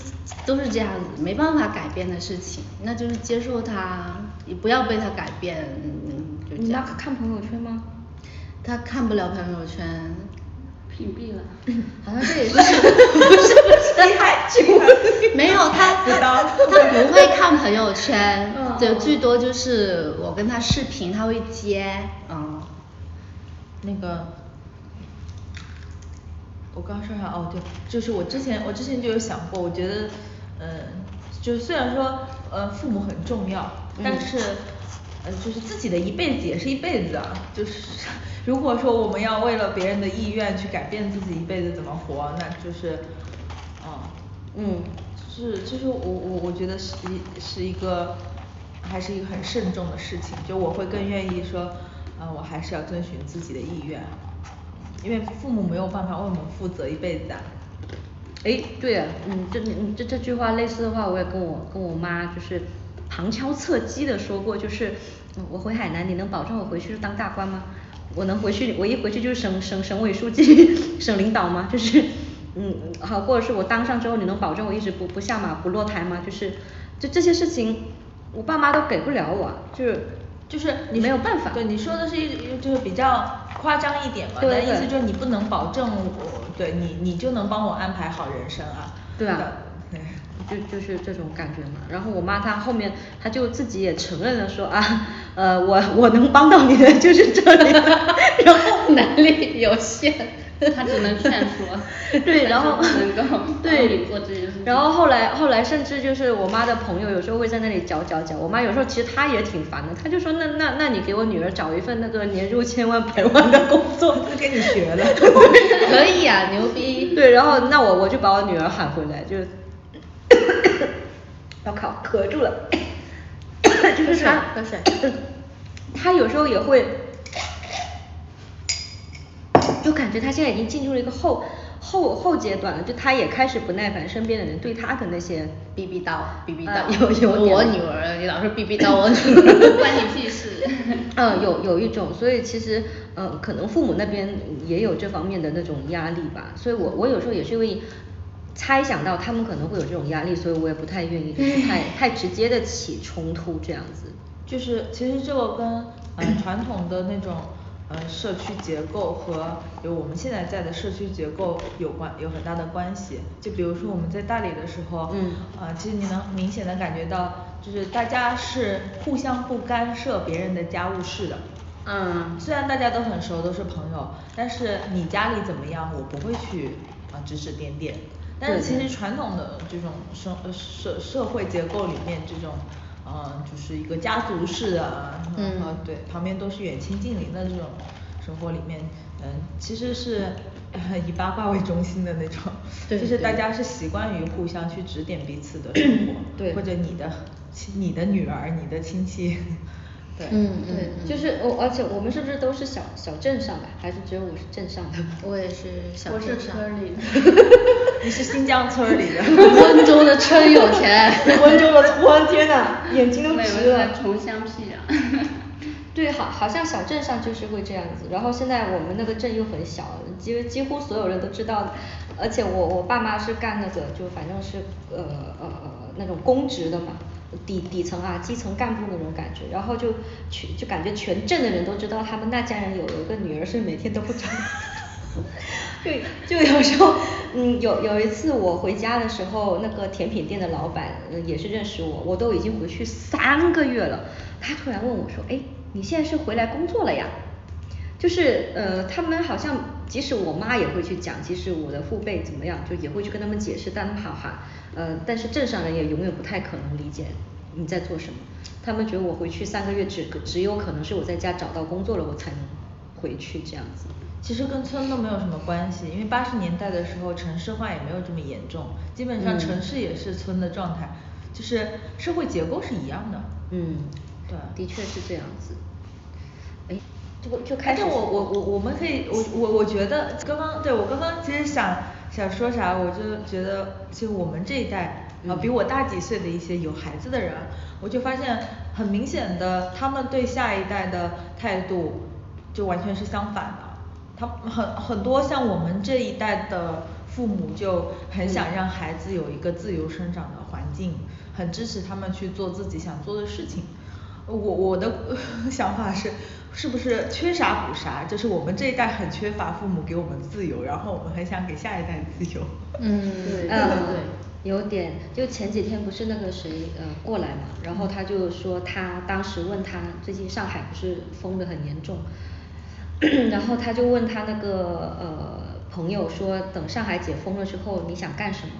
都是这样子，没办法改变的事情，那就是接受它，也不要被它改变，嗯，就这你妈。看朋友圈吗？他看不了朋友圈，屏蔽了。<laughs> 好像这也是 <laughs> 不是不是厉害厉害没有，他他不会看朋友圈，嗯就最多就是我跟他视频，他会接，嗯。那个，我刚说啥？哦，对，就是我之前我之前就有想过，我觉得，嗯，就是虽然说呃父母很重要，但是，呃就是自己的一辈子也是一辈子啊，就是如果说我们要为了别人的意愿去改变自己一辈子怎么活，那就是，啊，嗯是，就是我我我觉得是一是一个，还是一个很慎重的事情，就我会更愿意说，啊我还是要遵循自己的意愿，因为父母没有办法为我们负责一辈子啊。哎，对啊，嗯，这嗯这这句话类似的话，我也跟我跟我妈就是旁敲侧击的说过，就是嗯我回海南，你能保证我回去是当大官吗？我能回去，我一回去就是省省省委书记、<laughs> 省领导吗？就是嗯好，或者是我当上之后，你能保证我一直不不下马不落台吗？就是就这些事情，我爸妈都给不了我，就是就是你没有办法。对你说的是一就是比较夸张一点嘛，对那意思就是你不能保证我对你你就能帮我安排好人生啊。对啊对，就就是这种感觉嘛。然后我妈她后面她就自己也承认了说啊，呃我我能帮到你的就是这里了，然后能力有限，她只能劝说 <laughs> 对，然后能够对你做这件事情然后后来后来甚至就是我妈的朋友有时候会在那里搅搅搅，我妈有时候其实她也挺烦的，她就说那那那你给我女儿找一份那个年入千万百万的工作，是跟你学的 <laughs> 可以啊，牛逼。对，然后那我我就把我女儿喊回来，就，<coughs> 我靠，咳住了，就是他喝水，她 <coughs> 有时候也会，就感觉他现在已经进入了一个后后后阶段了，就他也开始不耐烦身边的人对他的那些逼逼叨，逼逼呃叨，<laughs> 有有点我女儿，你老是逼逼叨我女儿，<laughs> 关你屁事。嗯，有有一种，所以其实嗯，可能父母那边也有这方面的那种压力吧，所以我我有时候也是因为猜想到他们可能会有这种压力，所以我也不太愿意就是太太直接的起冲突这样子。就是其实这个跟呃 <clears throat> 传统的那种呃社区结构和有我们现在在的社区结构有关有很大的关系。就比如说我们在大理的时候，嗯呃其实你能明显的感觉到，就是大家是互相不干涉别人的家务事的。嗯虽然大家都很熟，都是朋友，但是你家里怎么样，我不会去啊指指点点。但是其实传统的这种生呃社社会结构里面，这种呃就是一个家族式的啊，嗯。呃对，旁边都是远亲近邻的这种生活里面，嗯其实是呃以八卦为中心的那种，<laughs> 就是大家是习惯于互相去指点彼此的生活，对。或者你的亲你的女儿，你的亲戚，对，嗯对，就是我，而且我们是不是都是小小镇上的，还是只有我是镇上的？<laughs> 我也是小我是镇上村里的。<laughs> 你是新疆村儿里的，<laughs> 温州的村有钱，温州的村，天哪，眼睛都没有直了。穷乡僻壤。对，好，好像小镇上就是会这样子。然后现在我们那个镇又很小，几几乎所有人都知道。而且我我爸妈是干那个，就反正是呃呃呃那种公职的嘛，底底层啊，基层干部那种感觉。然后就全就感觉全镇的人都知道他们那家人有有个女儿是每天都不长。<laughs> 对，就有时候，嗯，有有一次我回家的时候，那个甜品店的老板也是认识我，我都已经回去三个月了，他突然问我说，哎，你现在是回来工作了呀？就是呃，他们好像即使我妈也会去讲，即使我的父辈怎么样，就也会去跟他们解释，但好哈，呃，但是镇上人也永远不太可能理解你在做什么，他们觉得我回去三个月只只有可能是我在家找到工作了，我才能回去这样子。其实跟村都没有什么关系，因为八十年代的时候城市化也没有这么严重，基本上嗯城市也是村的状态，就是社会结构是一样的。嗯，对的确是这样子。哎，这不就开始但我我我我们可以，我我我觉得刚刚对我刚刚其实想想说啥，我就觉得其实我们这一代啊、比我大几岁的一些有孩子的人，我就发现很明显的，他们对下一代的态度就完全是相反的。他们很很多像我们这一代的父母就很想让孩子有一个自由生长的环境，很支持他们去做自己想做的事情。我我的 <laughs> 想法是，是不是缺啥补啥？就是我们这一代很缺乏父母给我们自由，然后我们很想给下一代自由。<laughs> 嗯，对嗯对有点，就前几天不是那个谁呃过来嘛，然后他就说他当时问他最近上海不是封的很严重，然后他就问他那个呃朋友说等上海解封了之后你想干什么？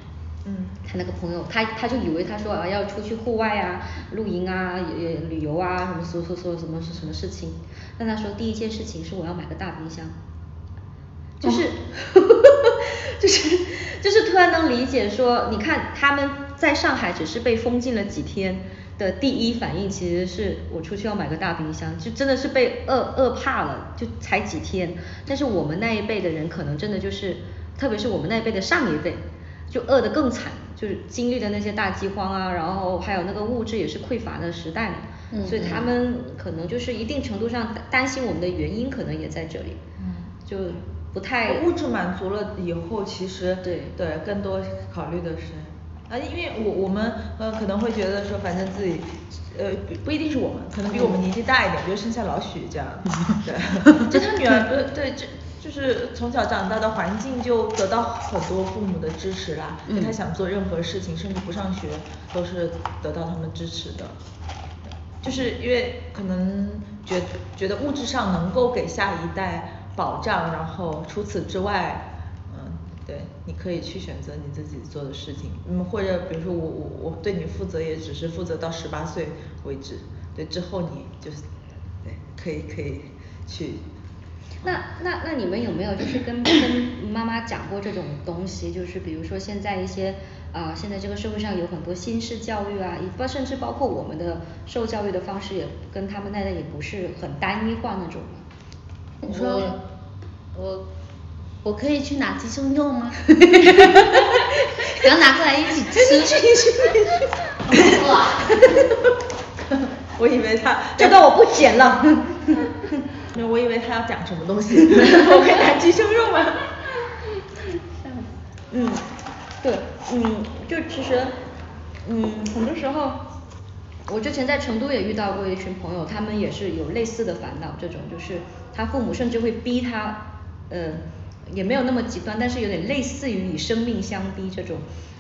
嗯他那个朋友他他就以为他说啊要出去户外啊露营啊也旅游啊什么说说说什么是什么事情，但他说第一件事情是我要买个大冰箱。就是就是 <laughs> 就是突然能理解说，你看他们在上海只是被封禁了几天的第一反应，其实是我出去要买个大冰箱，就真的是被饿饿怕了，就才几天。但是我们那一辈的人可能真的就是，特别是我们那一辈的上一辈，就饿得更惨，就是经历的那些大饥荒啊，然后还有那个物质也是匮乏的时代嘛，嗯所以他们可能就是一定程度上担心我们的原因可能也在这里，嗯。就不太物质满足了以后，其实对。对更多考虑的是，啊，因为我我们呃可能会觉得说，反正自己呃不不一定是我们，可能比我们年纪大一点，比如生下老许这样，<laughs> 对，<laughs> 就他女儿 <laughs> 呃对这。就是从小长大的环境就得到很多父母的支持啦，就他想做任何事情，甚至不上学都是得到他们支持的。就是因为可能觉觉得物质上能够给下一代保障，然后除此之外，嗯，对，你可以去选择你自己做的事情，嗯，或者比如说我我我对你负责也只是负责到十八岁为止，对，之后你就是对，可以可以去。那那那你们有没有就是跟跟妈妈讲过这种东西？就是比如说现在一些啊、现在这个社会上有很多新式教育啊，包甚至包括我们的受教育的方式也跟他们那代也不是很单一化那种嘛。你说我我可以去拿鸡胸肉吗？<laughs> 然后拿过来一起吃。<laughs> 哇！<laughs> 我以为他这段我不剪了。那我以为他要讲什么东西，<laughs> 我可以拿鸡胸肉吗？嗯，对，嗯，就其实，嗯，很多时候，我之前在成都也遇到过一群朋友，他们也是有类似的烦恼，这种就是他父母甚至会逼他，呃，也没有那么极端，但是有点类似于以生命相逼这种，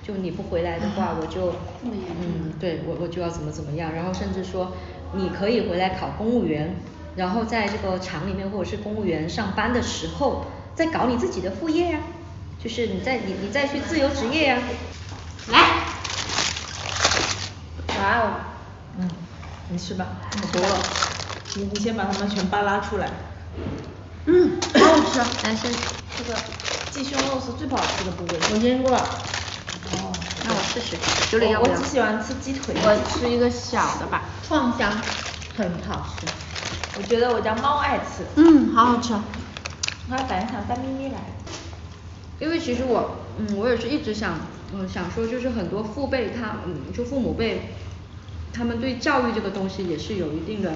就你不回来的话，我就，嗯，对我我就要怎么怎么样，然后甚至说你可以回来考公务员，然后在这个厂里面或者是公务员上班的时候，再搞你自己的副业呀、就是你再你你再去自由职业呀、来，哇哦，嗯，你吃吧，我多了，你你先把它们全扒拉出来。嗯，好好吃。来先这个鸡胸肉是最不好吃的部位。我腌过了。哦，那我试试，九里要不要？我只喜欢吃鸡腿。我吃一个小的吧，创香，很好吃。我觉得我家猫爱吃。嗯，好好吃。它本来想带咪咪来。因为其实我，嗯，我也是一直想，嗯，想说就是很多父辈他，嗯，就父母辈，他们对教育这个东西也是有一定的，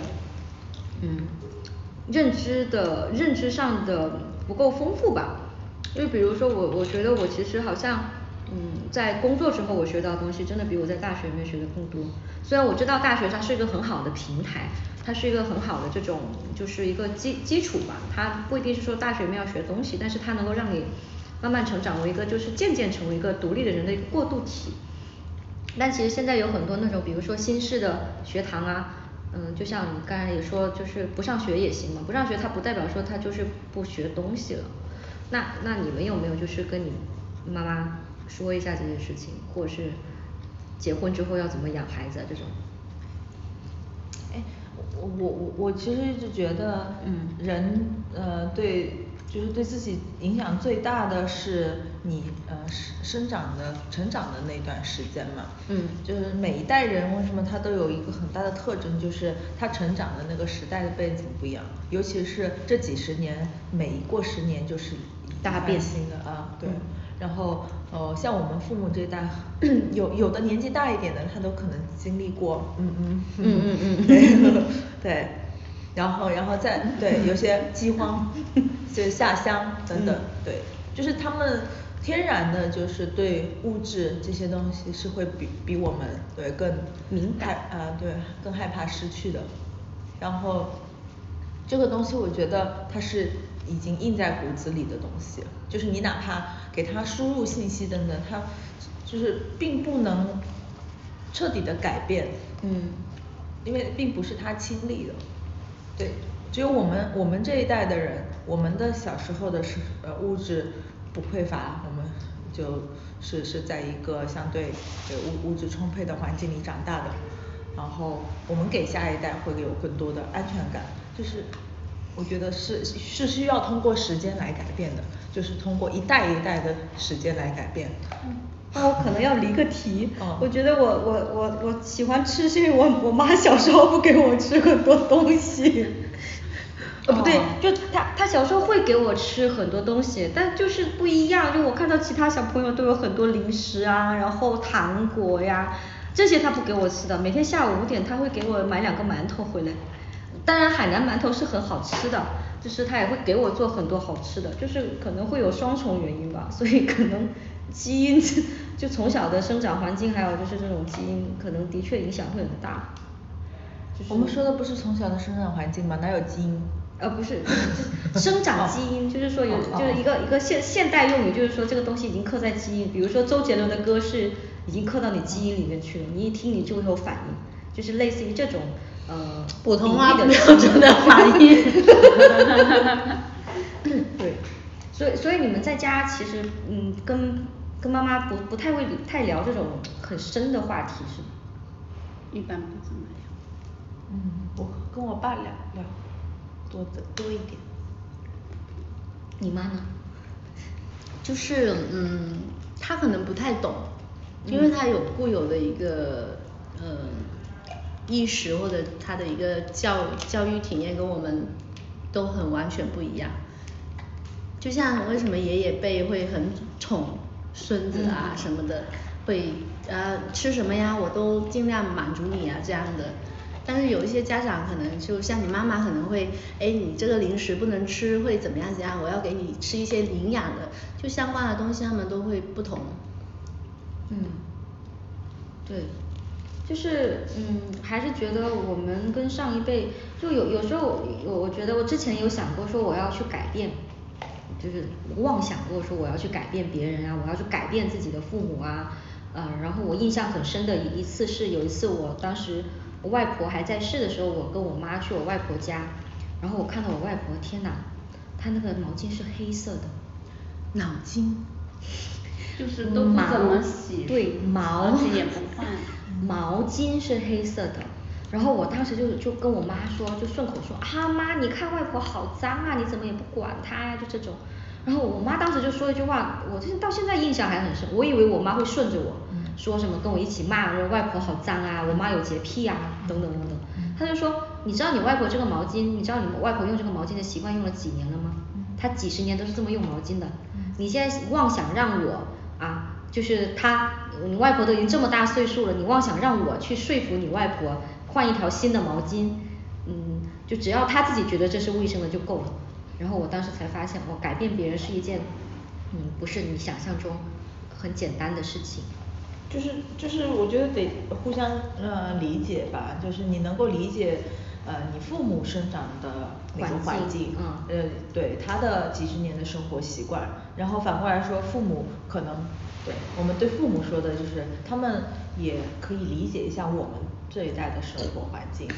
嗯，认知的认知上的不够丰富吧。因为比如说我，我觉得我其实好像，嗯，在工作之后我学到的东西真的比我在大学里面学的更多。虽然我知道大学它是一个很好的平台，它是一个很好的这种就是一个基基础吧，它不一定是说大学里面要学东西，但是它能够让你慢慢成长为一个就是渐渐成为一个独立的人的一个过渡体。但其实现在有很多那种，比如说新式的学堂啊，嗯，就像你刚才也说，就是不上学也行嘛，不上学它不代表说他就是不学东西了。那那你们有没有就是跟你妈妈说一下这件事情，或者是结婚之后要怎么养孩子啊这种？哎，我我我我其实一直觉得，嗯人呃对，就是对自己影响最大的是你呃生生长的成长的那段时间嘛。嗯就是每一代人为什么他都有一个很大的特征，就是他成长的那个时代的背景不一样，尤其是这几十年，每一过十年就是一大变新的啊，对。嗯然后呃，像我们父母这一代，有有的年纪大一点的，他都可能经历过，嗯嗯嗯嗯嗯对 <laughs> 对，然后然后再对有些饥荒，就是下乡等等嗯，对，就是他们天然的就是对物质这些东西是会比比我们对更敏感害啊对更害怕失去的，然后这个东西我觉得它是已经印在骨子里的东西，就是你哪怕给他输入信息等等，他就是并不能彻底的改变，嗯，因为并不是他亲历的，对，只有我们我们这一代的人，我们的小时候的是呃物质不匮乏，我们就是是在一个相对对物物质充沛的环境里长大的，然后我们给下一代会有更多的安全感，就是我觉得是是需要通过时间来改变的，就是通过一代一代的时间来改变。那我可能要离个题，哦我觉得我我我我喜欢吃是因为我我妈小时候不给我吃很多东西。<laughs> 呃不对哦，就她她小时候会给我吃很多东西，但就是不一样，就我看到其他小朋友都有很多零食啊，然后糖果呀，这些她不给我吃的，每天下午五点她会给我买两个馒头回来，当然海南馒头是很好吃的，就是他也会给我做很多好吃的，就是可能会有双重原因吧，所以可能基因 <laughs> 就从小的生长环境，还有就是这种基因，可能的确影响会很大。就是我们说的不是从小的生长环境吗？哪有基因？呃不是，就是生长基因，就是说有就是一个一个现现代用语，就是说这个东西已经刻在基因，比如说周杰伦的歌是已经刻到你基因里面去了，你一听你就会有反应，就是类似于这种呃普通话的标准的反应 <laughs> 对，所以所以你们在家其实嗯跟跟妈妈不不太会太聊这种很深的话题是吗？一般不怎么聊。嗯，我跟我爸聊聊多的多一点。你妈呢？就是嗯，他可能不太懂，因为他有固有的一个呃意识或者他的一个教教育体验跟我们都很完全不一样。就像为什么爷爷辈会很宠孙子啊嗯什么的，会呃吃什么呀，我都尽量满足你啊这样的。但是有一些家长可能就像你妈妈可能会，哎你这个零食不能吃，会怎么样怎样，我要给你吃一些营养的，就相关的东西他们都会不同。嗯，对，就是嗯，还是觉得我们跟上一辈就有有时候我我觉得我之前有想过说我要去改变，就是妄想过说我要去改变别人啊，我要去改变自己的父母啊，呃，然后我印象很深的一一次是有一次我当时我外婆还在世的时候，我跟我妈去我外婆家，然后我看到我外婆，天呐，她那个毛巾是黑色的。脑筋。就是都不怎么洗对，毛，而且也不换毛巾是黑色的，然后我当时就就跟我妈说，就顺口说啊妈，你看外婆好脏啊，你怎么也不管她呀、就这种。然后我妈当时就说一句话，我这到现在印象还很深，我以为我妈会顺着我，说什么跟我一起骂说外婆好脏啊，我妈有洁癖啊，等等等等。她就说，你知道你外婆这个毛巾，你知道你们外婆用这个毛巾的习惯用了几年了吗？她几十年都是这么用毛巾的。你现在妄想让我啊，就是她，你外婆都已经这么大岁数了，你妄想让我去说服你外婆换一条新的毛巾，嗯，就只要她自己觉得这是卫生的就够了。然后我当时才发现，我，改变别人是一件，嗯，不是你想象中很简单的事情。就是就是我觉得得互相呃理解吧，就是你能够理解呃你父母生长的那种环境环境，嗯呃对他的几十年的生活习惯，然后反过来说父母可能对我们对父母说的就是他们也可以理解一下我们这一代的生活环境，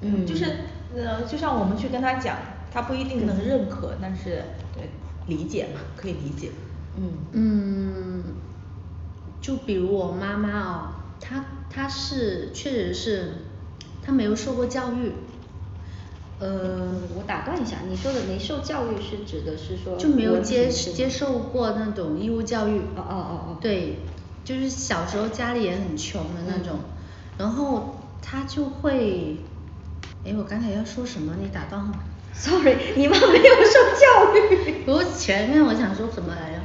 嗯就是呃就像我们去跟他讲，他不一定能认可，但是对理解嘛，可以理解。嗯嗯，就比如我妈妈哦，她她是确实是，她没有受过教育，呃，我打断一下，你说的没受教育是指的是说就没有接接受过那种义务教育。哦哦哦哦对，就是小时候家里也很穷的那种，然后他就会，哎，我刚才要说什么？你打断我。Sorry，你妈没有受教育。<laughs> 我前面我想说什么来着？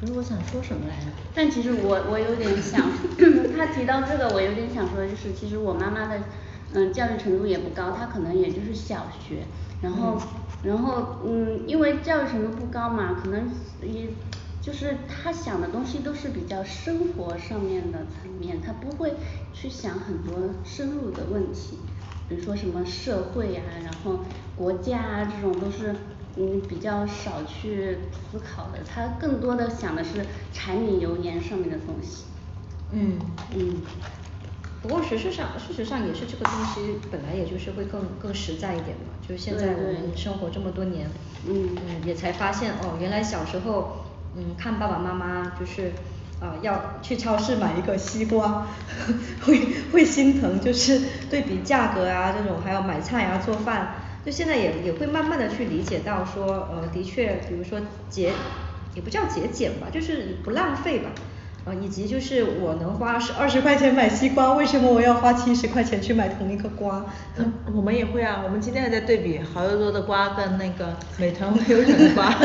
不是我想说什么来着？但其实我我有点想，<coughs> 他提到这个，我有点想说，就是其实我妈妈的嗯教育程度也不高，他可能也就是小学，然后、然后嗯，因为教育程度不高嘛，可能也就是他想的东西都是比较生活上面的层面，他不会去想很多深入的问题，比如说什么社会呀、然后国家啊这种都是嗯比较少去思考的，他更多的想的是柴米油盐上面的东西。嗯。嗯不过事实上事实上也是这个东西本来也就是会更更实在一点嘛，就是现在我们生活这么多年，嗯也才发现哦原来小时候嗯看爸爸妈妈就是啊要去超市买一个西瓜，<laughs> 会会心疼，就是对比价格啊这种还有买菜啊做饭，就现在也也会慢慢的去理解到说呃的确比如说节也不叫节俭吧，就是不浪费吧。呃以及就是我能花十二十块钱买西瓜，为什么我要花七十块钱去买同一个瓜？嗯 <laughs> 我们也会啊，我们今天还在对比好又多的瓜跟那个 <laughs> 美团无忧人的瓜。<laughs>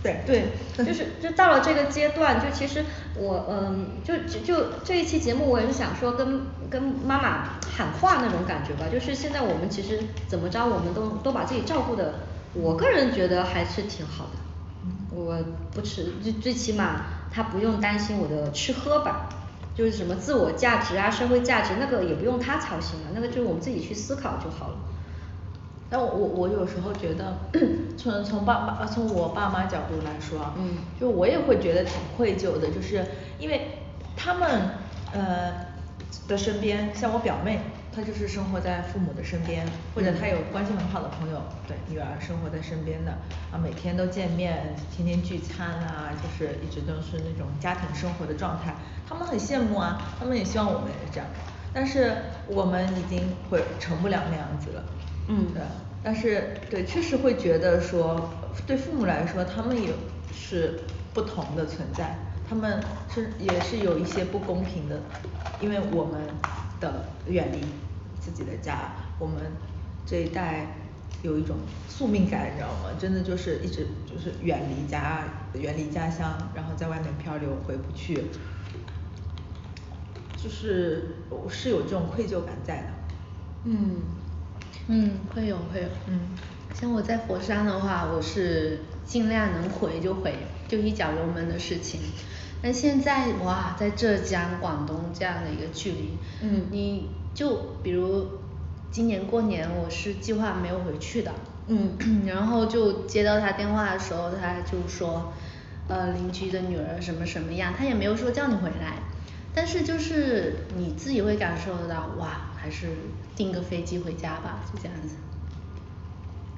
对对，就是就到了这个阶段，就其实我嗯就就就这一期节目我也是想说跟跟妈妈喊话那种感觉吧，就是现在我们其实怎么着我们都都把自己照顾的，我个人觉得还是挺好的。我不吃最最起码他不用担心我的吃喝吧，就是什么自我价值啊社会价值那个也不用他操心了，那个就是我们自己去思考就好了。但我我我有时候觉得，从从爸爸从我爸妈角度来说啊，嗯就我也会觉得挺愧疚的，就是因为他们呃的身边，像我表妹，她就是生活在父母的身边，或者他有关系很好的朋友，对女儿生活在身边的，啊每天都见面，天天聚餐啊，就是一直都是那种家庭生活的状态，他们很羡慕啊，他们也希望我们也是这样，但是我们已经会成不了那样子了。嗯对，但是对确实会觉得说，对父母来说，他们也是不同的存在，他们是也是有一些不公平的，因为我们的远离自己的家，我们这一代有一种宿命感，你知道吗？真的就是一直就是远离家远离家乡，然后在外面漂流回不去，就是我是有这种愧疚感在的。嗯嗯会有会有，嗯像我在佛山的话，我是尽量能回就回，就一脚油门的事情。但现在哇，在浙江、广东这样的一个距离，嗯你就比如今年过年我是计划没有回去的，嗯。<clears throat> 然后就接到他电话的时候，他就说，呃邻居的女儿什么什么样，他也没有说叫你回来，但是就是你自己会感受得到，哇，还是订个飞机回家吧，就这样子。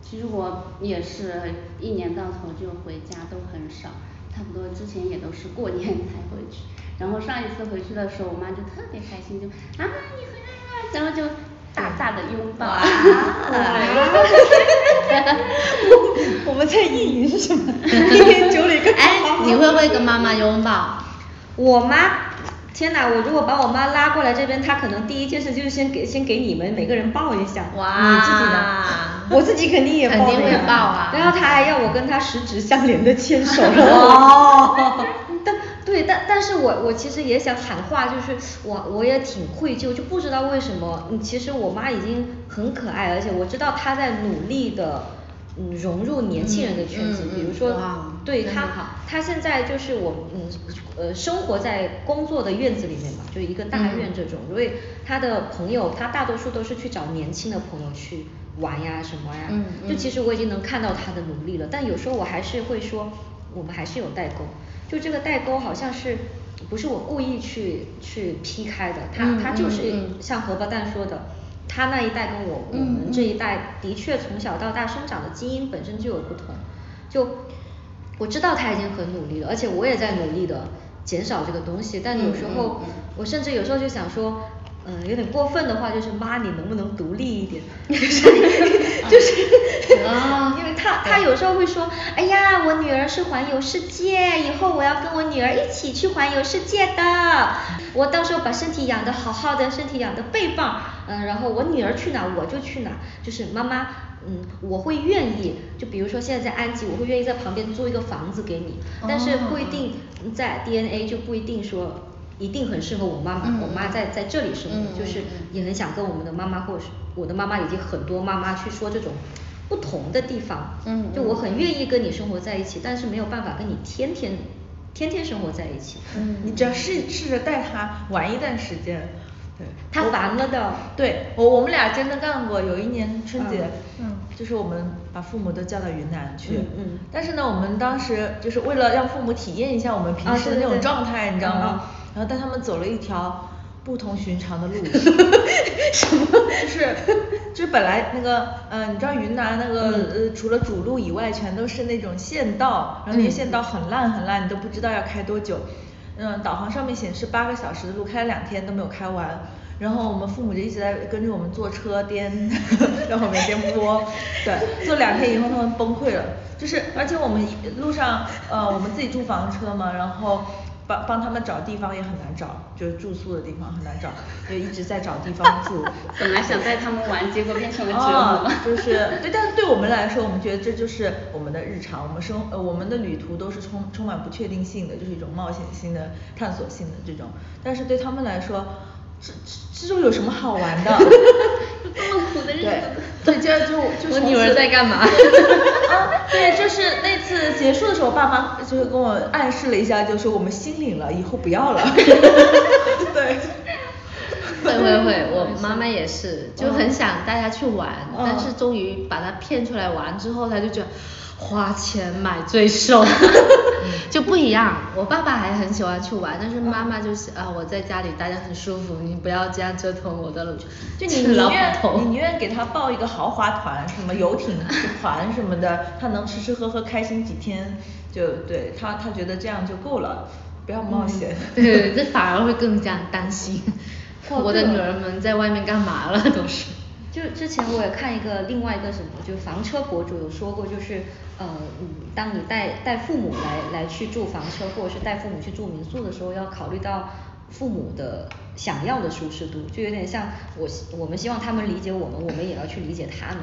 其实我也是一年到头就回家都很少，差不多之前也都是过年才回去，然后上一次回去的时候，我妈就特别开心，就啊你然后就大大的拥抱啊，<laughs> 我们在意淫是什么？一天酒里跟 <laughs> 哎，你会不会跟妈妈拥抱？我妈，天哪！我如果把我妈拉过来这边，她可能第一件事就是先给先给你们每个人抱一下。哇你自己呢？我自己肯定也抱肯定会抱啊然后她还要我跟她十指相连的牵手。<laughs> 哦但对，但但是我我其实也想喊话，就是我我也挺愧疚，就不知道为什么，嗯，其实我妈已经很可爱，而且我知道她在努力的。嗯，融入年轻人的圈子，嗯嗯比如说哇，对她她现在就是我嗯呃生活在工作的院子里面嘛，就一个大院这种，所以她的朋友，她大多数都是去找年轻的朋友去玩呀什么呀，嗯嗯就其实我已经能看到她的努力了，但有时候我还是会说，我们还是有代沟，就这个代沟好像是不是我故意去去劈开的，他嗯他就是像荷包蛋说的。他那一代跟我我嗯们这一代的确从小到大生长的基因本身就有不同，就我知道他已经很努力了，而且我也在努力的减少这个东西，但有时候我甚至有时候就想说，嗯，有点过分的话就是妈，你能不能独立一点？<laughs> 就是 <laughs> 就是啊 <laughs> 因为他他有时候会说，哎呀，我女儿是环游世界，以后我要跟我女儿一起去环游世界的，我到时候把身体养得好好的，身体养得倍棒，嗯，然后我女儿去哪我就去哪，就是妈妈。嗯，我会愿意，就比如说现在在安吉，我会愿意在旁边租一个房子给你，但是不一定在 DNA 就不一定说一定很适合我妈妈，嗯。我妈在在这里生活，嗯就是也很想跟我们的妈妈或者是我的妈妈以及很多妈妈去说这种不同的地方，嗯就我嗯。很愿意跟你生活在一起，但是没有办法跟你天天天天生活在一起，嗯。你只要试试着带他玩一段时间，对，他烦了的，对我我们俩真的干过，有一年春节，嗯嗯。就是我们把父母都叫到云南去，嗯嗯。但是呢，我们当时就是为了让父母体验一下我们平时的那种状态，你知道吗？嗯然后带他们走了一条不同寻常的路，什么？就是就是本来那个呃你知道云南那个呃除了主路以外全都是那种县道，然后那些县道很烂很烂，你都不知道要开多久。嗯，导航上面显示八个小时的路，开了两天都没有开完。然后我们父母就一直在跟着我们坐车颠，<laughs> 在后面颠簸，对，坐两天以后他们崩溃了。就是而且我们路上呃我们自己住房车嘛，然后帮帮他们找地方也很难找，就是住宿的地方很难找，就一直在找地方住。<laughs> 本来想带他们玩，结果变成了折磨。啊，就是对，但是对我们来说，我们觉得这就是我们的日常，我们生呃我们的旅途都是充充满不确定性的，就是一种冒险性的探索性的这种。但是对他们来说。这这这有什么好玩的？<laughs> <laughs> 这么苦的日子。对，对，就就就我女儿在干嘛？<laughs> 啊，对，就是那次结束的时候，爸妈就是跟我暗示了一下，就说我们心领了，以后不要了。<laughs> 对。会会会，我妈妈也是，就很想带她去玩，但是终于把她骗出来玩之后，她就觉得。花钱买罪受，<laughs> 就不一样。我爸爸还很喜欢去玩，但是妈妈就是啊，我在家里待着很舒服，你不要这样折腾我的就你宁愿你宁愿给他报一个豪华团，什么游艇团什么的，他能吃吃喝喝开心几天，就对他他觉得这样就够了，不要冒险。对，这反而会更加担心，<laughs> 我的女儿们在外面干嘛了都是。就之前我也看一个另外一个什么，就房车博主有说过，就是呃，当你带带父母来来去住房车，或者是带父母去住民宿的时候，要考虑到父母的想要的舒适度，就有点像我我们希望他们理解我们，我们也要去理解他们。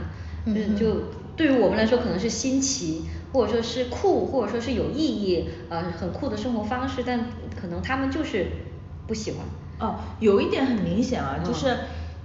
就就对于我们来说可能是新奇，或者说是酷，或者说是有意义，呃，很酷的生活方式，但可能他们就是不喜欢。哦，有一点很明显啊，就是。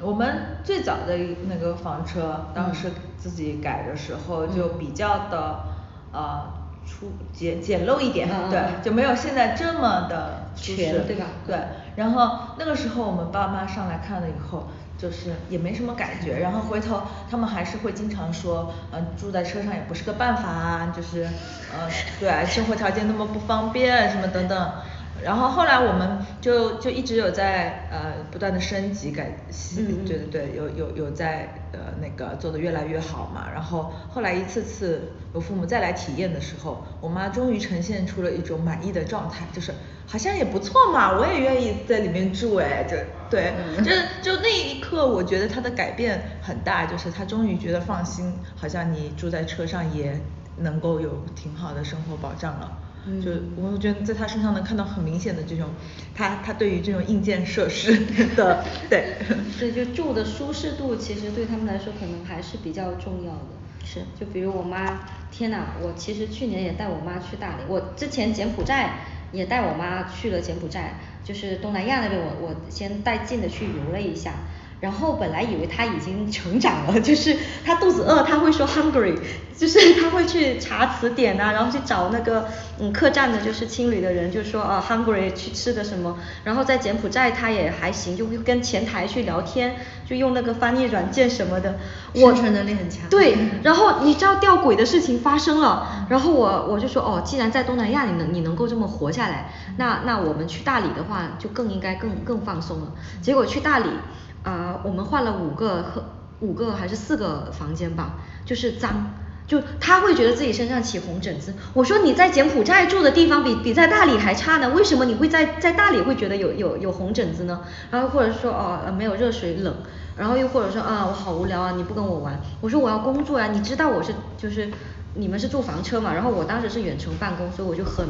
我们最早的那个房车，当时自己改的时候就比较的呃粗简简陋一点，对，就没有现在这么的舒适，对吧？对，然后那个时候我们爸妈上来看了以后，就是也没什么感觉，然后回头他们还是会经常说，嗯，住在车上也不是个办法啊，就是呃，对，生活条件那么不方便什么等等。然后后来我们就就一直有在呃不断的升级改，对对对，有有有在呃那个做的越来越好嘛。然后后来一次次我父母再来体验的时候，我妈终于呈现出了一种满意的状态，就是好像也不错嘛，我也愿意在里面住哎，就对，就就那一刻我觉得她的改变很大，就是她终于觉得放心，好像你住在车上也能够有挺好的生活保障了。就我觉得在他身上能看到很明显的这种，他他对于这种硬件设施的对，对就住的舒适度其实对他们来说可能还是比较重要的。是，就比如我妈，天呐，我其实去年也带我妈去大理，我之前柬埔寨也带我妈去了柬埔寨，就是东南亚那边我我先带劲的去游了一下。然后本来以为他已经成长了，<laughs> 就是他肚子饿他会说 hungry，就是他会去查词典啊，然后去找那个嗯客栈的，就是青旅的人，就说啊 hungry 去吃的什么。然后在柬埔寨他也还行，就会跟前台去聊天，就用那个翻译软件什么的。生存能力很强。对，然后你知道吊诡的事情发生了，然后我我就说哦，既然在东南亚你能你能够这么活下来，那那我们去大理的话就更应该更更放松了。结果去大理。啊，我们换了五个和五个还是四个房间吧，就是脏，就他会觉得自己身上起红疹子。我说你在柬埔寨住的地方比比在大理还差呢，为什么你会在在大理会觉得有有有红疹子呢？然后或者说哦没有热水冷，然后又或者说啊我好无聊啊你不跟我玩，我说我要工作呀，你知道我是就是你们是住房车嘛，然后我当时是远程办公，所以我就很。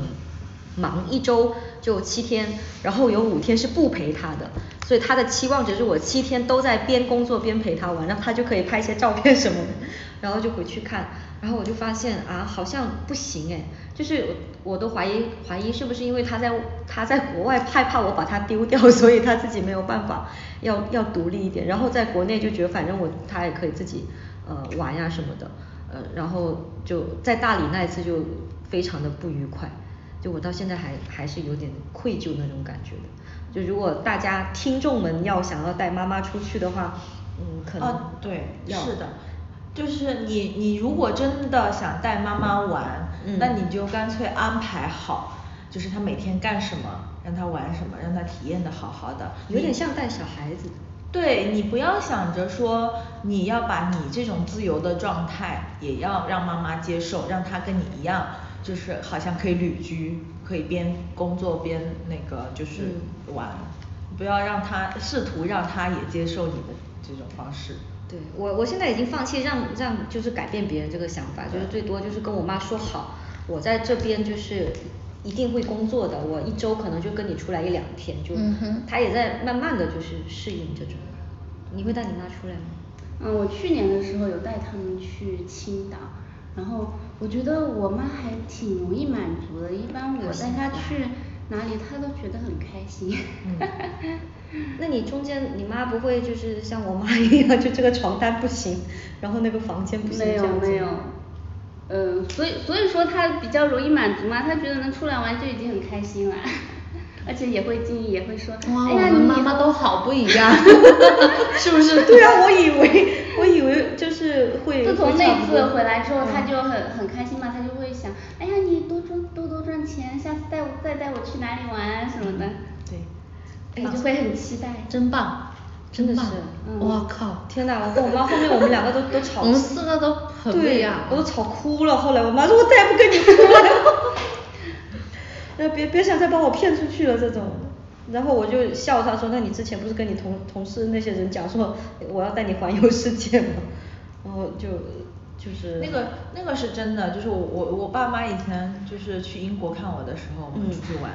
忙一周就七天，然后有五天是不陪他的，所以他的期望值是我七天都在边工作边陪他玩，然后他就可以拍一些照片什么的，然后就回去看，然后我就发现啊好像不行哎，就是我都怀疑怀疑是不是因为他在他在国外害怕我把他丢掉，所以他自己没有办法要要独立一点，然后在国内就觉得反正我他也可以自己呃玩呀什么的，呃然后就在大理那一次就非常的不愉快。就我到现在还还是有点愧疚那种感觉的。就如果大家听众们要想要带妈妈出去的话，嗯，可能对，是的，就是你你如果真的想带妈妈玩，那你就干脆安排好，就是她每天干什么，让她玩什么，让她体验的好好的。有点像带小孩子。对你不要想着说你要把你这种自由的状态也要让妈妈接受，让她跟你一样，就是好像可以旅居，可以边工作边那个就是玩，不要让他试图让他也接受你的这种方式。对我我现在已经放弃让让就是改变别人这个想法，就是最多就是跟我妈说好，我在这边就是一定会工作的，我一周可能就跟你出来一两天，就他也在慢慢的就是适应这种。你会带你妈出来吗？嗯，我去年的时候有带他们去青岛，然后我觉得我妈还挺容易满足的，一般我带她去哪里，她都觉得很开心。<laughs> 那你中间你妈不会就是像我妈一样，就这个床单不行，然后那个房间不行没有没有，嗯，所以所以说她比较容易满足嘛，她觉得能出来玩就已经很开心了。而且也会建议，也会说，哎呀，你妈妈都好不一样，<laughs> 是不是？对啊，我以为，我以为就是会。自从那次回来之后，他就很很开心嘛，他就会想，哎呀，你多赚多多赚钱，下次带我再带我去哪里玩什么的。对。哎，就会很期待。真棒，真的是。我靠！天哪，我跟我妈后面我们两个都都吵。我们四个都很不一样。我都吵哭了，后来我妈说，我再也不跟你出来了。那别别想再把我骗出去了这种，然后我就笑他说，那你之前不是跟你同同事那些人讲说我要带你环游世界吗？然后就就是那个那个是真的，就是我我我爸妈以前就是去英国看我的时候，我们出去玩。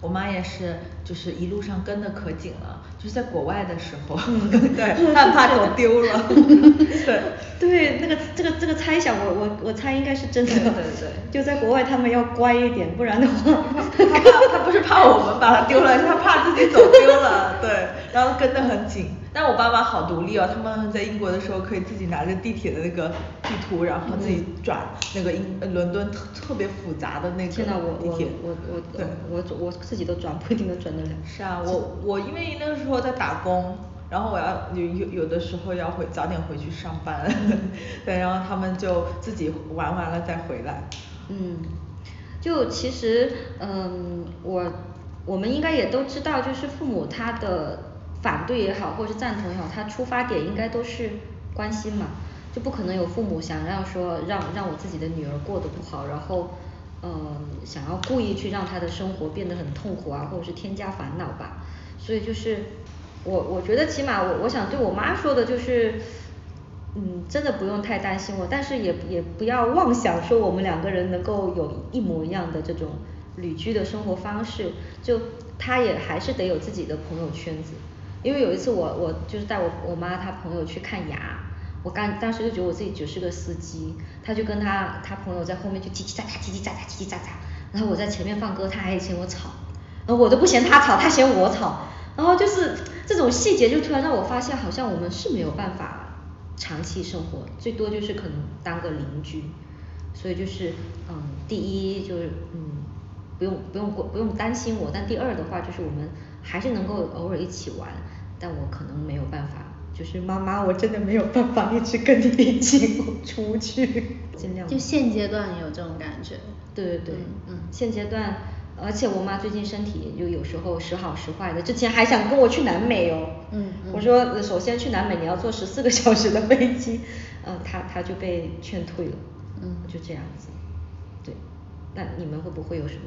我妈也是，就是一路上跟的可紧了，就是在国外的时候，对，<laughs> 她怕走 <laughs> 丢了，对，对，那个这个这个猜想，我我我猜应该是真的，对对对，就在国外他们要乖一点，不然的话，<laughs> 他怕他不是怕我们把他丢了，是他怕自己走丢了，对，然后跟得很紧。但我爸妈好独立哦，他们在英国的时候可以自己拿着地铁的那个地图，然后自己转那个英伦敦特特别复杂的那个地铁。我我我我对，我我自己都转不一定能转得了。是啊，我 <laughs> 我因为那个时候在打工，然后我要有有有的时候要回早点回去上班，<laughs> 对，然后他们就自己玩完了再回来。嗯，就其实嗯我我们应该也都知道，就是父母他的。反对也好，或者是赞同也好，他出发点应该都是关心嘛，就不可能有父母想让说让让我自己的女儿过得不好，然后嗯想要故意去让她的生活变得很痛苦啊，或者是添加烦恼吧。所以就是我我觉得起码我我想对我妈说的就是，嗯真的不用太担心我，但是也也不要妄想说我们两个人能够有一模一样的这种旅居的生活方式，就她也还是得有自己的朋友圈子。因为有一次我我就是带我我妈她朋友去看牙，我刚当时就觉得我自己只是个司机，他就跟他他朋友在后面就叽叽喳喳叽叽喳喳叽叽喳喳，然后我在前面放歌，他还嫌我吵，然后我都不嫌他吵，他嫌我吵，然后就是这种细节就突然让我发现，好像我们是没有办法长期生活，最多就是可能当个邻居，所以就是嗯第一就是嗯不用不用过不用担心我，但第二的话就是我们还是能够偶尔一起玩。但我可能没有办法，就是妈妈，我真的没有办法一直跟你一起 <laughs> 出去，尽量。就现阶段有这种感觉。对对对，嗯，现阶段，而且我妈最近身体就有时候时好时坏的，之前还想跟我去南美哦。嗯嗯。我说首先去南美你要坐十四个小时的飞机，嗯，她她就被劝退了。嗯。就这样子。对。那你们会不会有什么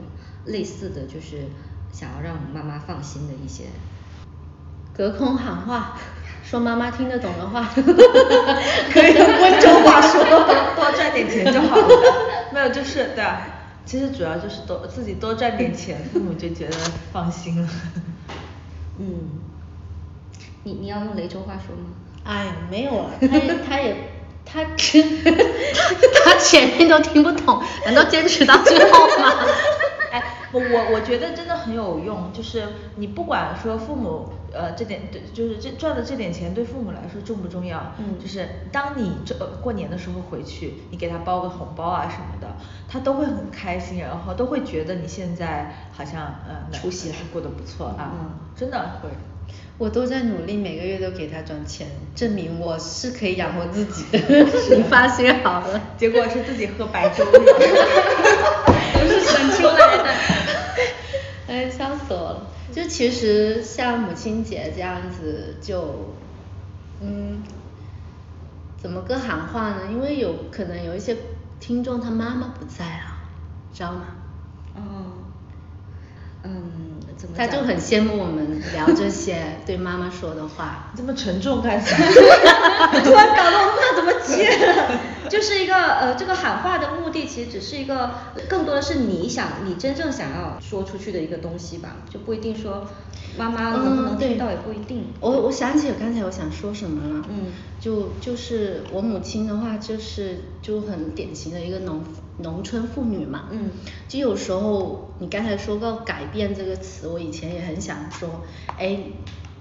类似的就是想要让妈妈放心的一些？隔空喊话，说妈妈听得懂的话，<laughs> 可以用温州话说，多赚点钱就好了。<laughs> 没有，就是对啊，其实主要就是多自己多赚点钱，<laughs> 父母就觉得放心了。嗯，你你要用雷州话说吗？哎，没有啊，他他也他他前面都听不懂，难道坚持到最后吗？哎，我我觉得真的很有用，就是你不管说父母呃这点对，就是这赚的这点钱对父母来说重不重要，嗯，就是当你这过年的时候回去，你给他包个红包啊什么的，他都会很开心，然后都会觉得你现在好像呃出息了，过得不错啊，嗯真的会。我都在努力，每个月都给他转钱，证明我是可以养活自己的。<laughs> 你放心好了。<laughs> 结果是自己喝白粥。<laughs> 不是省出来的。哎，笑死就。其实像母亲节这样子就，嗯，怎么个喊话呢？因为有可能有一些听众他妈妈不在了，知道吗？哦，嗯。他就很羡慕我们聊这些 <laughs> 对妈妈说的话。这么沉重干啥？<laughs> 突然搞得我不知道怎么接。<laughs> 就是一个呃，这个喊话的目的其实只是一个，更多的是你想你真正想要说出去的一个东西吧，就不一定说妈妈能不能听到也不一定。我我想起刚才我想说什么了。嗯。就就是我母亲的话，就是就很典型的一个农农村妇女嘛。嗯。就有时候你刚才说到改变这个词，我以前也很想说，哎。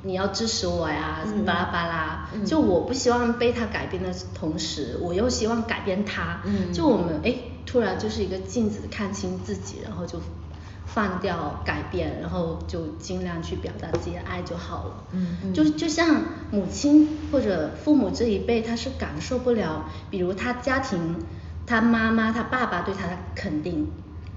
你要支持我呀，巴拉巴拉。就我不希望被他改变的同时，我又希望改变他。嗯就我们哎，突然就是一个镜子，看清自己，然后就放掉改变，然后就尽量去表达自己的爱就好了。嗯就就像母亲或者父母这一辈，他是感受不了，比如他家庭，他妈妈、他爸爸对他的肯定，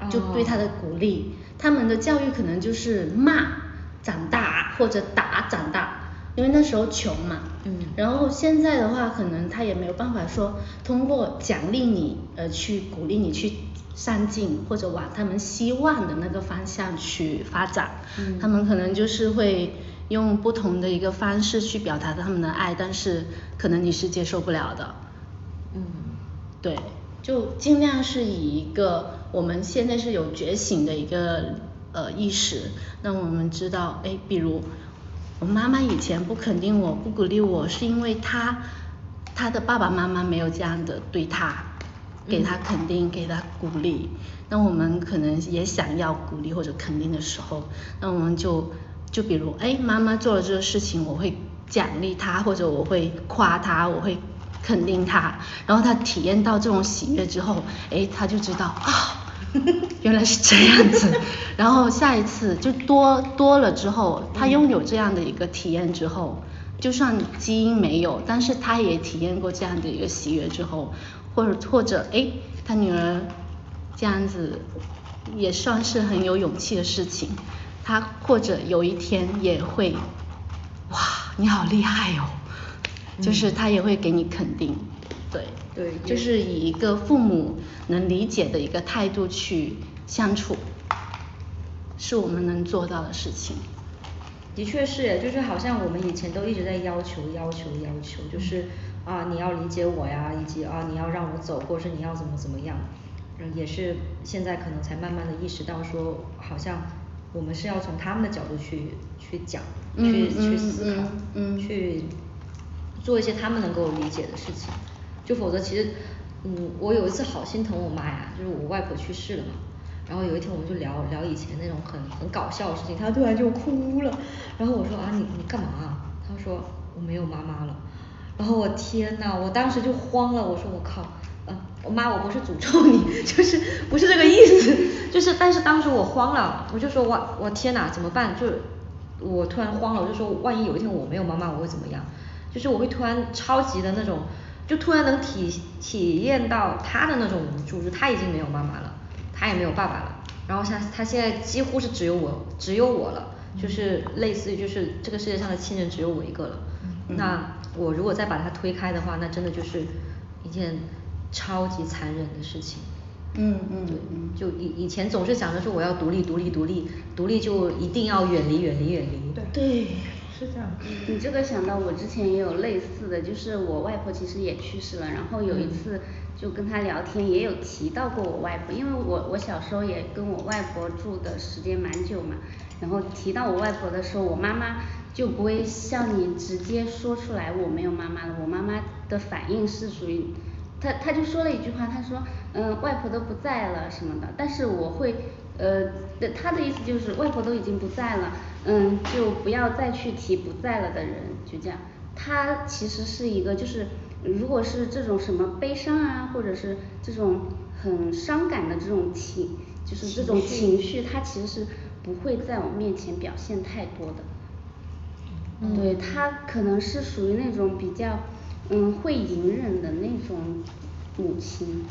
就对他的鼓励，他们的教育可能就是骂。长大或者打长大，因为那时候穷嘛。嗯。然后现在的话，可能他也没有办法说通过奖励你呃去鼓励你去上进，或者往他们希望的那个方向去发展。嗯。他们可能就是会用不同的一个方式去表达他们的爱，但是可能你是接受不了的。嗯。对，就尽量是以一个我们现在是有觉醒的一个。呃，意识那我们知道，哎，比如我妈妈以前不肯定我，不鼓励我，是因为她她的爸爸妈妈没有这样的对她，给她肯定，给她鼓励。那我们可能也想要鼓励或者肯定的时候，那我们就就比如，哎，妈妈做了这个事情，我会奖励她，或者我会夸她，我会肯定他，然后他体验到这种喜悦之后，哎，他就知道啊。<laughs> 原来是这样子，<laughs> 然后下一次就多多了之后，他拥有这样的一个体验之后，就算基因没有，但是他也体验过这样的一个喜悦之后，或者或者哎，他女儿这样子也算是很有勇气的事情，他或者有一天也会，哇，你好厉害哦，就是他也会给你肯定。对，对，就是以一个父母能理解的一个态度去相处，是我们能做到的事情。的确是，就是好像我们以前都一直在要求、要求、要求，就是啊，你要理解我呀，以及啊，你要让我走，或者是你要怎么怎么样，嗯，也是现在可能才慢慢的意识到，说好像我们是要从他们的角度去去讲，去去思考，嗯，去做一些他们能够理解的事情。就否则其实，嗯，我有一次好心疼我妈呀，就是我外婆去世了嘛，然后有一天我们就聊聊以前那种很很搞笑的事情，她突然就哭了，然后我说啊你你干嘛？她说我没有妈妈了，然后我天呐，我当时就慌了，我说我靠，呃，我妈我不是诅咒你，<laughs> 就是不是这个意思，<laughs> 就是但是当时我慌了，我就说我我天呐怎么办？就是我突然慌了，我就说万一有一天我没有妈妈我会怎么样？就是我会突然超级的那种。就突然能体体验到他的那种无助，就他已经没有妈妈了，他也没有爸爸了，然后像他现在几乎是只有我，只有我了，就是类似于就是这个世界上的亲人只有我一个了。那我如果再把他推开的话，那真的就是一件超级残忍的事情。嗯嗯，对，就以以前总是想着说我要独立独立独立，独立就一定要远离远离远离。对对。是这样，你这个想到我之前也有类似的，就是我外婆其实也去世了，然后有一次就跟她聊天，也有提到过我外婆，因为我我小时候也跟我外婆住的时间蛮久嘛，然后提到我外婆的时候，我妈妈就不会像你直接说出来我没有妈妈了，我妈妈的反应是属于，她她就说了一句话，她说嗯外婆都不在了什么的，但是我会呃他的意思就是外婆都已经不在了。嗯，就不要再去提不在了的人，就这样。他其实是一个，就是如果是这种什么悲伤啊，或者是这种很伤感的这种情，就是这种情绪，他其实是不会在我面前表现太多的。对他可能是属于那种比较嗯会隐忍的那种母亲。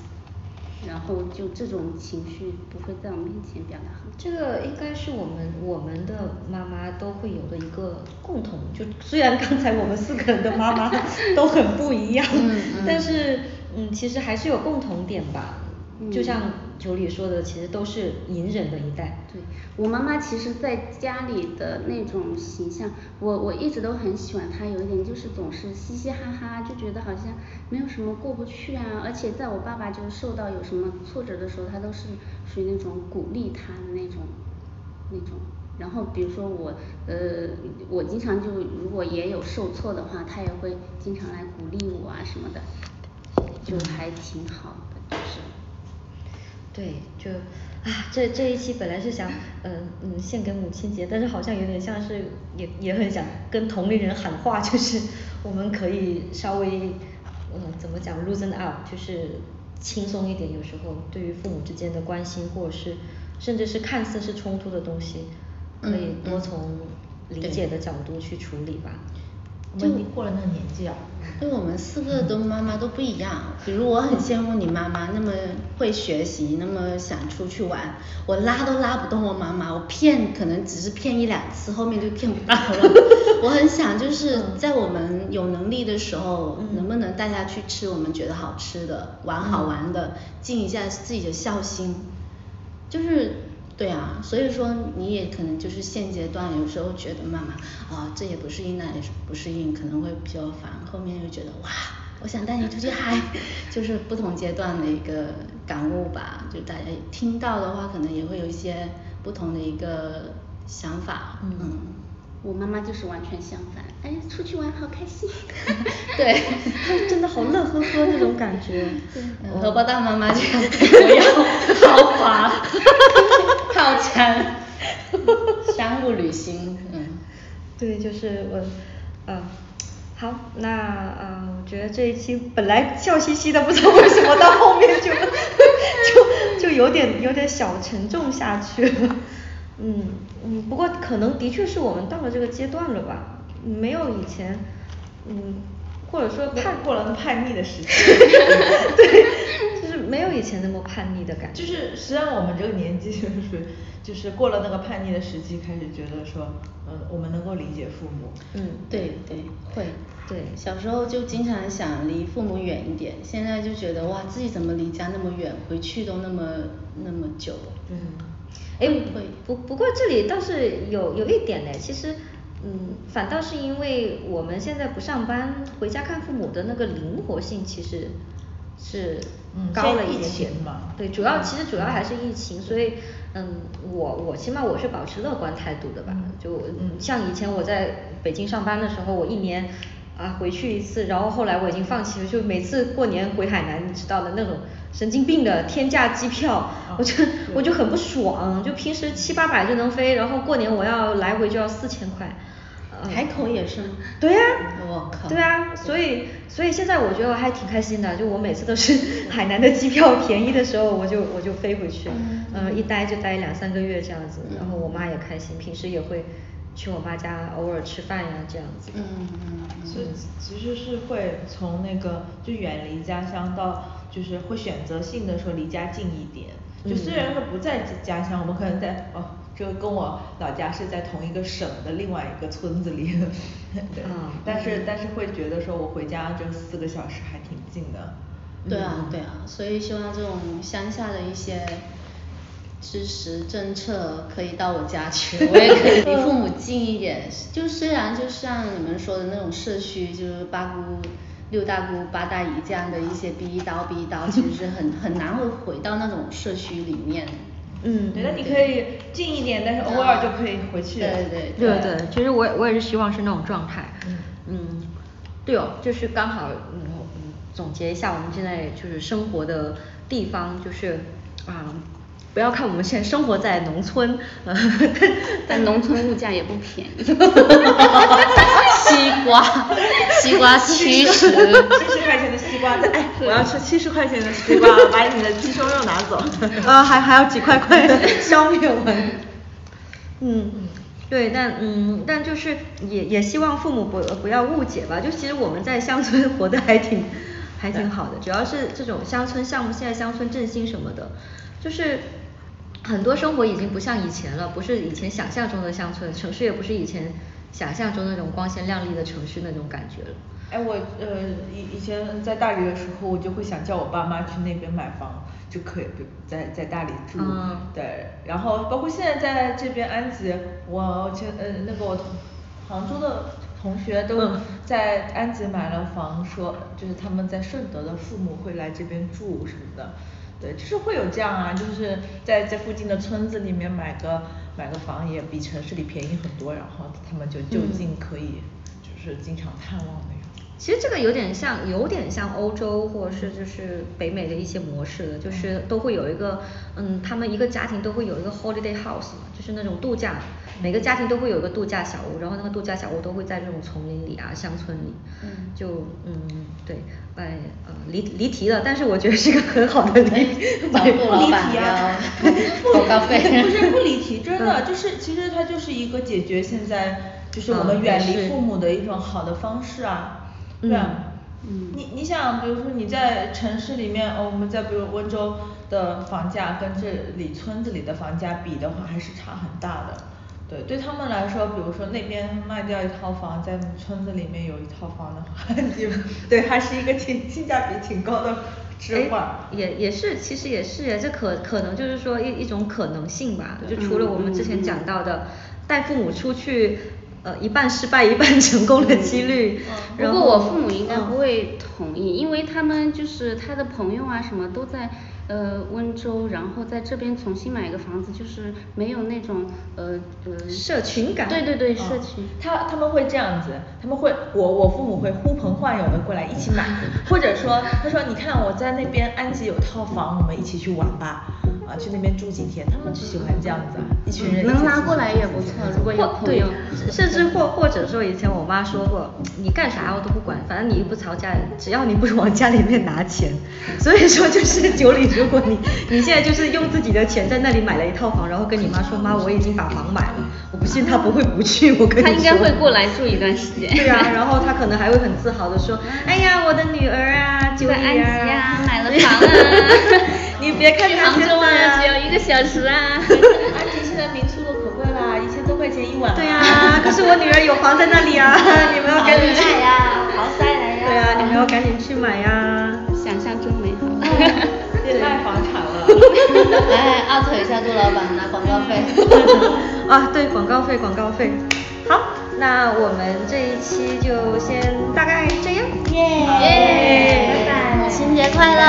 然后就这种情绪不会在我面前表达。这个应该是我们我们的妈妈都会有的一个共同，就虽然刚才我们四个人的妈妈 <laughs> 都很不一样，但是嗯其实还是有共同点吧。就像九里说的，其实都是隐忍的一代。对我妈妈，其实在家里的那种形象，我我一直都很喜欢她，有一点就是总是嘻嘻哈哈，就觉得好像没有什么过不去啊。而且在我爸爸就是受到有什么挫折的时候，她都是属于那种鼓励他的那种那种。然后比如说我呃，我经常就如果也有受挫的话，她也会经常来鼓励我啊什么的，就还挺好的，就是。对，就啊，这这一期本来是想嗯嗯献给母亲节，但是好像有点像是也也很想跟同龄人喊话，就是我们可以稍微嗯怎么讲 loosen up，就是轻松一点，有时候对于父母之间的关心，或者是甚至是看似是冲突的东西，可以多从理解的角度去处理吧。我们已经过了那个年纪啊。因为我们四个都妈妈都不一样，比如我很羡慕你妈妈那么会学习，那么想出去玩，我拉都拉不动我妈妈，我骗可能只是骗一两次，后面就骗不到了。<laughs> 我很想就是在我们有能力的时候，能不能带她去吃我们觉得好吃的，玩好玩的，尽一下自己的孝心，就是。对啊，所以说你也可能就是现阶段有时候觉得妈妈啊这也不适应那也不适应，可能会比较烦，后面又觉得哇，我想带你出去嗨，<laughs> 就是不同阶段的一个感悟吧，就大家听到的话可能也会有一些不同的一个想法，嗯，我妈妈就是完全相反，哎出去玩好开心，<laughs> 对，<laughs> 她真的好乐呵呵那种感觉，荷包蛋妈妈就 <laughs> 我要豪华。套餐，商务旅行，嗯，对，就是我，嗯，好，那啊，我觉得这一期本来笑嘻嘻的，不知道为什么到后面就就就有点有点小沉重下去了，嗯嗯，不过可能的确是我们到了这个阶段了吧，没有以前，嗯，或者说叛过了叛逆的时期 <laughs> <laughs> 对。就是没有以前那么叛逆的感觉，就是实际上我们这个年纪就是 <laughs> 就是过了那个叛逆的时期，开始觉得说，嗯，我们能够理解父母。嗯，对对，会，对，小时候就经常想离父母远一点，现在就觉得哇，自己怎么离家那么远，回去都那么那么久。嗯，哎，不不过这里倒是有有一点呢，其实，嗯，反倒是因为我们现在不上班，回家看父母的那个灵活性，其实。是高了一点点嘛，对，主要其实主要还是疫情，所以嗯，我我起码我是保持乐观态度的吧，就嗯像以前我在北京上班的时候，我一年啊回去一次，然后后来我已经放弃了，就每次过年回海南，你知道的那种神经病的天价机票，我就我就很不爽，就平时七八百就能飞，然后过年我要来回就要四千块。海口也是，对呀，我靠，对啊，所以所以现在我觉得我还挺开心的，就我每次都是 <laughs> 海南的机票便宜的时候，我就我就飞回去，嗯，一待就待两三个月这样子，然后我妈也开心，平时也会去我妈家偶尔吃饭呀这样子，嗯嗯，所以其实是会从那个就远离家乡到就是会选择性的说离家近一点，就虽然说不在家乡，我们可能在哦。就跟我老家是在同一个省的另外一个村子里，<laughs> 对，但是但是会觉得说我回家就四个小时还挺近的。对啊对啊，所以希望这种乡下的一些支持政策可以到我家去，我也可以离父母近一点。<laughs> 就虽然就像你们说的那种社区，就是八姑六大姑八大姨这样的一些逼一刀逼一刀，其实是很很难会回到那种社区里面。嗯，对，那你可以近一点，但是偶尔就可以回去。对对对对，其实我我也是希望是那种状态。嗯嗯，对哦，就是刚好嗯总结一下我们现在就是生活的地方，就是啊。不要看我们现在生活在农村，<laughs> 呃但农村物价也不便宜。<laughs> 西瓜，西瓜七十，七十块钱的西瓜，哎，我要吃七十块钱的西瓜，把你的鸡胸肉拿走。啊，<laughs> 还还有几块块消灭我。嗯，对，但嗯，但就是也也希望父母不不要误解吧，就其实我们在乡村活得还挺。还挺好的。主要是这种乡村项目，现在乡村振兴什么的，就是很多生活已经不像以前了，不是以前想象中的乡村，城市也不是以前想象中那种光鲜亮丽的城市那种感觉了。哎，我呃以以前在大理的时候，我就会想叫我爸妈去那边买房，就可以在在大理住。对，然后包括现在在这边安吉，我前呃那个我同杭州的同学都在安吉买了房，说就是他们在顺德的父母会来这边住什么的。对，就是会有这样啊，就是在这附近的村子里面买个买个房也比城市里便宜很多，然后他们就就近可以就是经常探望那样。其实这个有点像，有点像欧洲或者是就是北美的一些模式的，就是都会有一个，嗯，他们一个家庭都会有一个 holiday house 嘛，就是那种度假，每个家庭都会有一个度假小屋，然后那个度假小屋都会在这种丛林里啊，乡村里，就嗯对，哎呃离离题了，但是我觉得是一个很好的离，不离题啊，<laughs> 广告费，不是不离题，<laughs> 真的就是其实它就是一个解决现在就是我们远离父母的一种好的方式啊。对啊，你你想比如说你在城市里面，哦我们在比如温州的房价跟这里村子里的房价比的话，还是差很大的。对，对他们来说，比如说那边卖掉一套房，在村子里面有一套房的话，<laughs> 就对，还是一个挺性价比挺高的置换。也也是，其实也是，这可可能就是说一一种可能性吧。就除了我们之前讲到的带父母出去。呃，一半失败一半成功的几率。不过我父母应该不会同意，因为他们就是他的朋友啊什么都在呃温州，然后在这边重新买一个房子，就是没有那种呃呃社群感。对对对，社群。他他们会这样子，他们会我我父母会呼朋唤友的过来一起买，<laughs> 或者说他说你看我在那边安吉有套房，我们一起去玩吧。啊，去那边住几天，他们就喜欢这样子，一群人能拉过来也不错。如果有朋友，甚至或或者说以前我妈说过，你干啥我都不管，反正你又不吵架，只要你不往家里面拿钱。所以说就是 <laughs> 九里，如果你你现在就是用自己的钱在那里买了一套房，然后跟你妈说妈我已经把房买了，我不信她不会不去。我跟你说，她应该会过来住一段时间。<laughs> 对啊，<laughs> 然后她可能还会很自豪的说，哎呀我的女儿啊，九里啊，买了房啊。你别看他现在只要一个小时啊，<laughs> 而且现在民宿都可贵了，一千多块钱一晚。对呀，可是我女儿有房在那里啊，<laughs> 你们要赶紧去呀，好晒呀。对呀，你们要赶紧去买呀。想象真美好。<laughs> 也卖房产了。来，艾特一下杜老板拿广告费。啊，对，广告费，广告费。好，那我们这一期就先大概这样。耶。拜拜。母亲节快乐。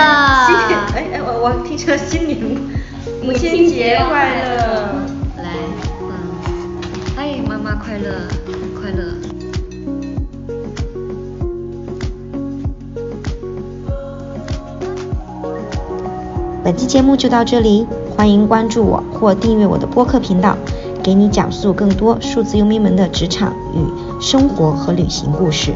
新年，哎哎，我我听成新年，母亲节快乐。来，嗯，哎，妈妈快乐，快乐。本期节目就到这里，欢迎关注我或订阅我的播客频道。给你讲述更多数字游民们的职场与生活和旅行故事。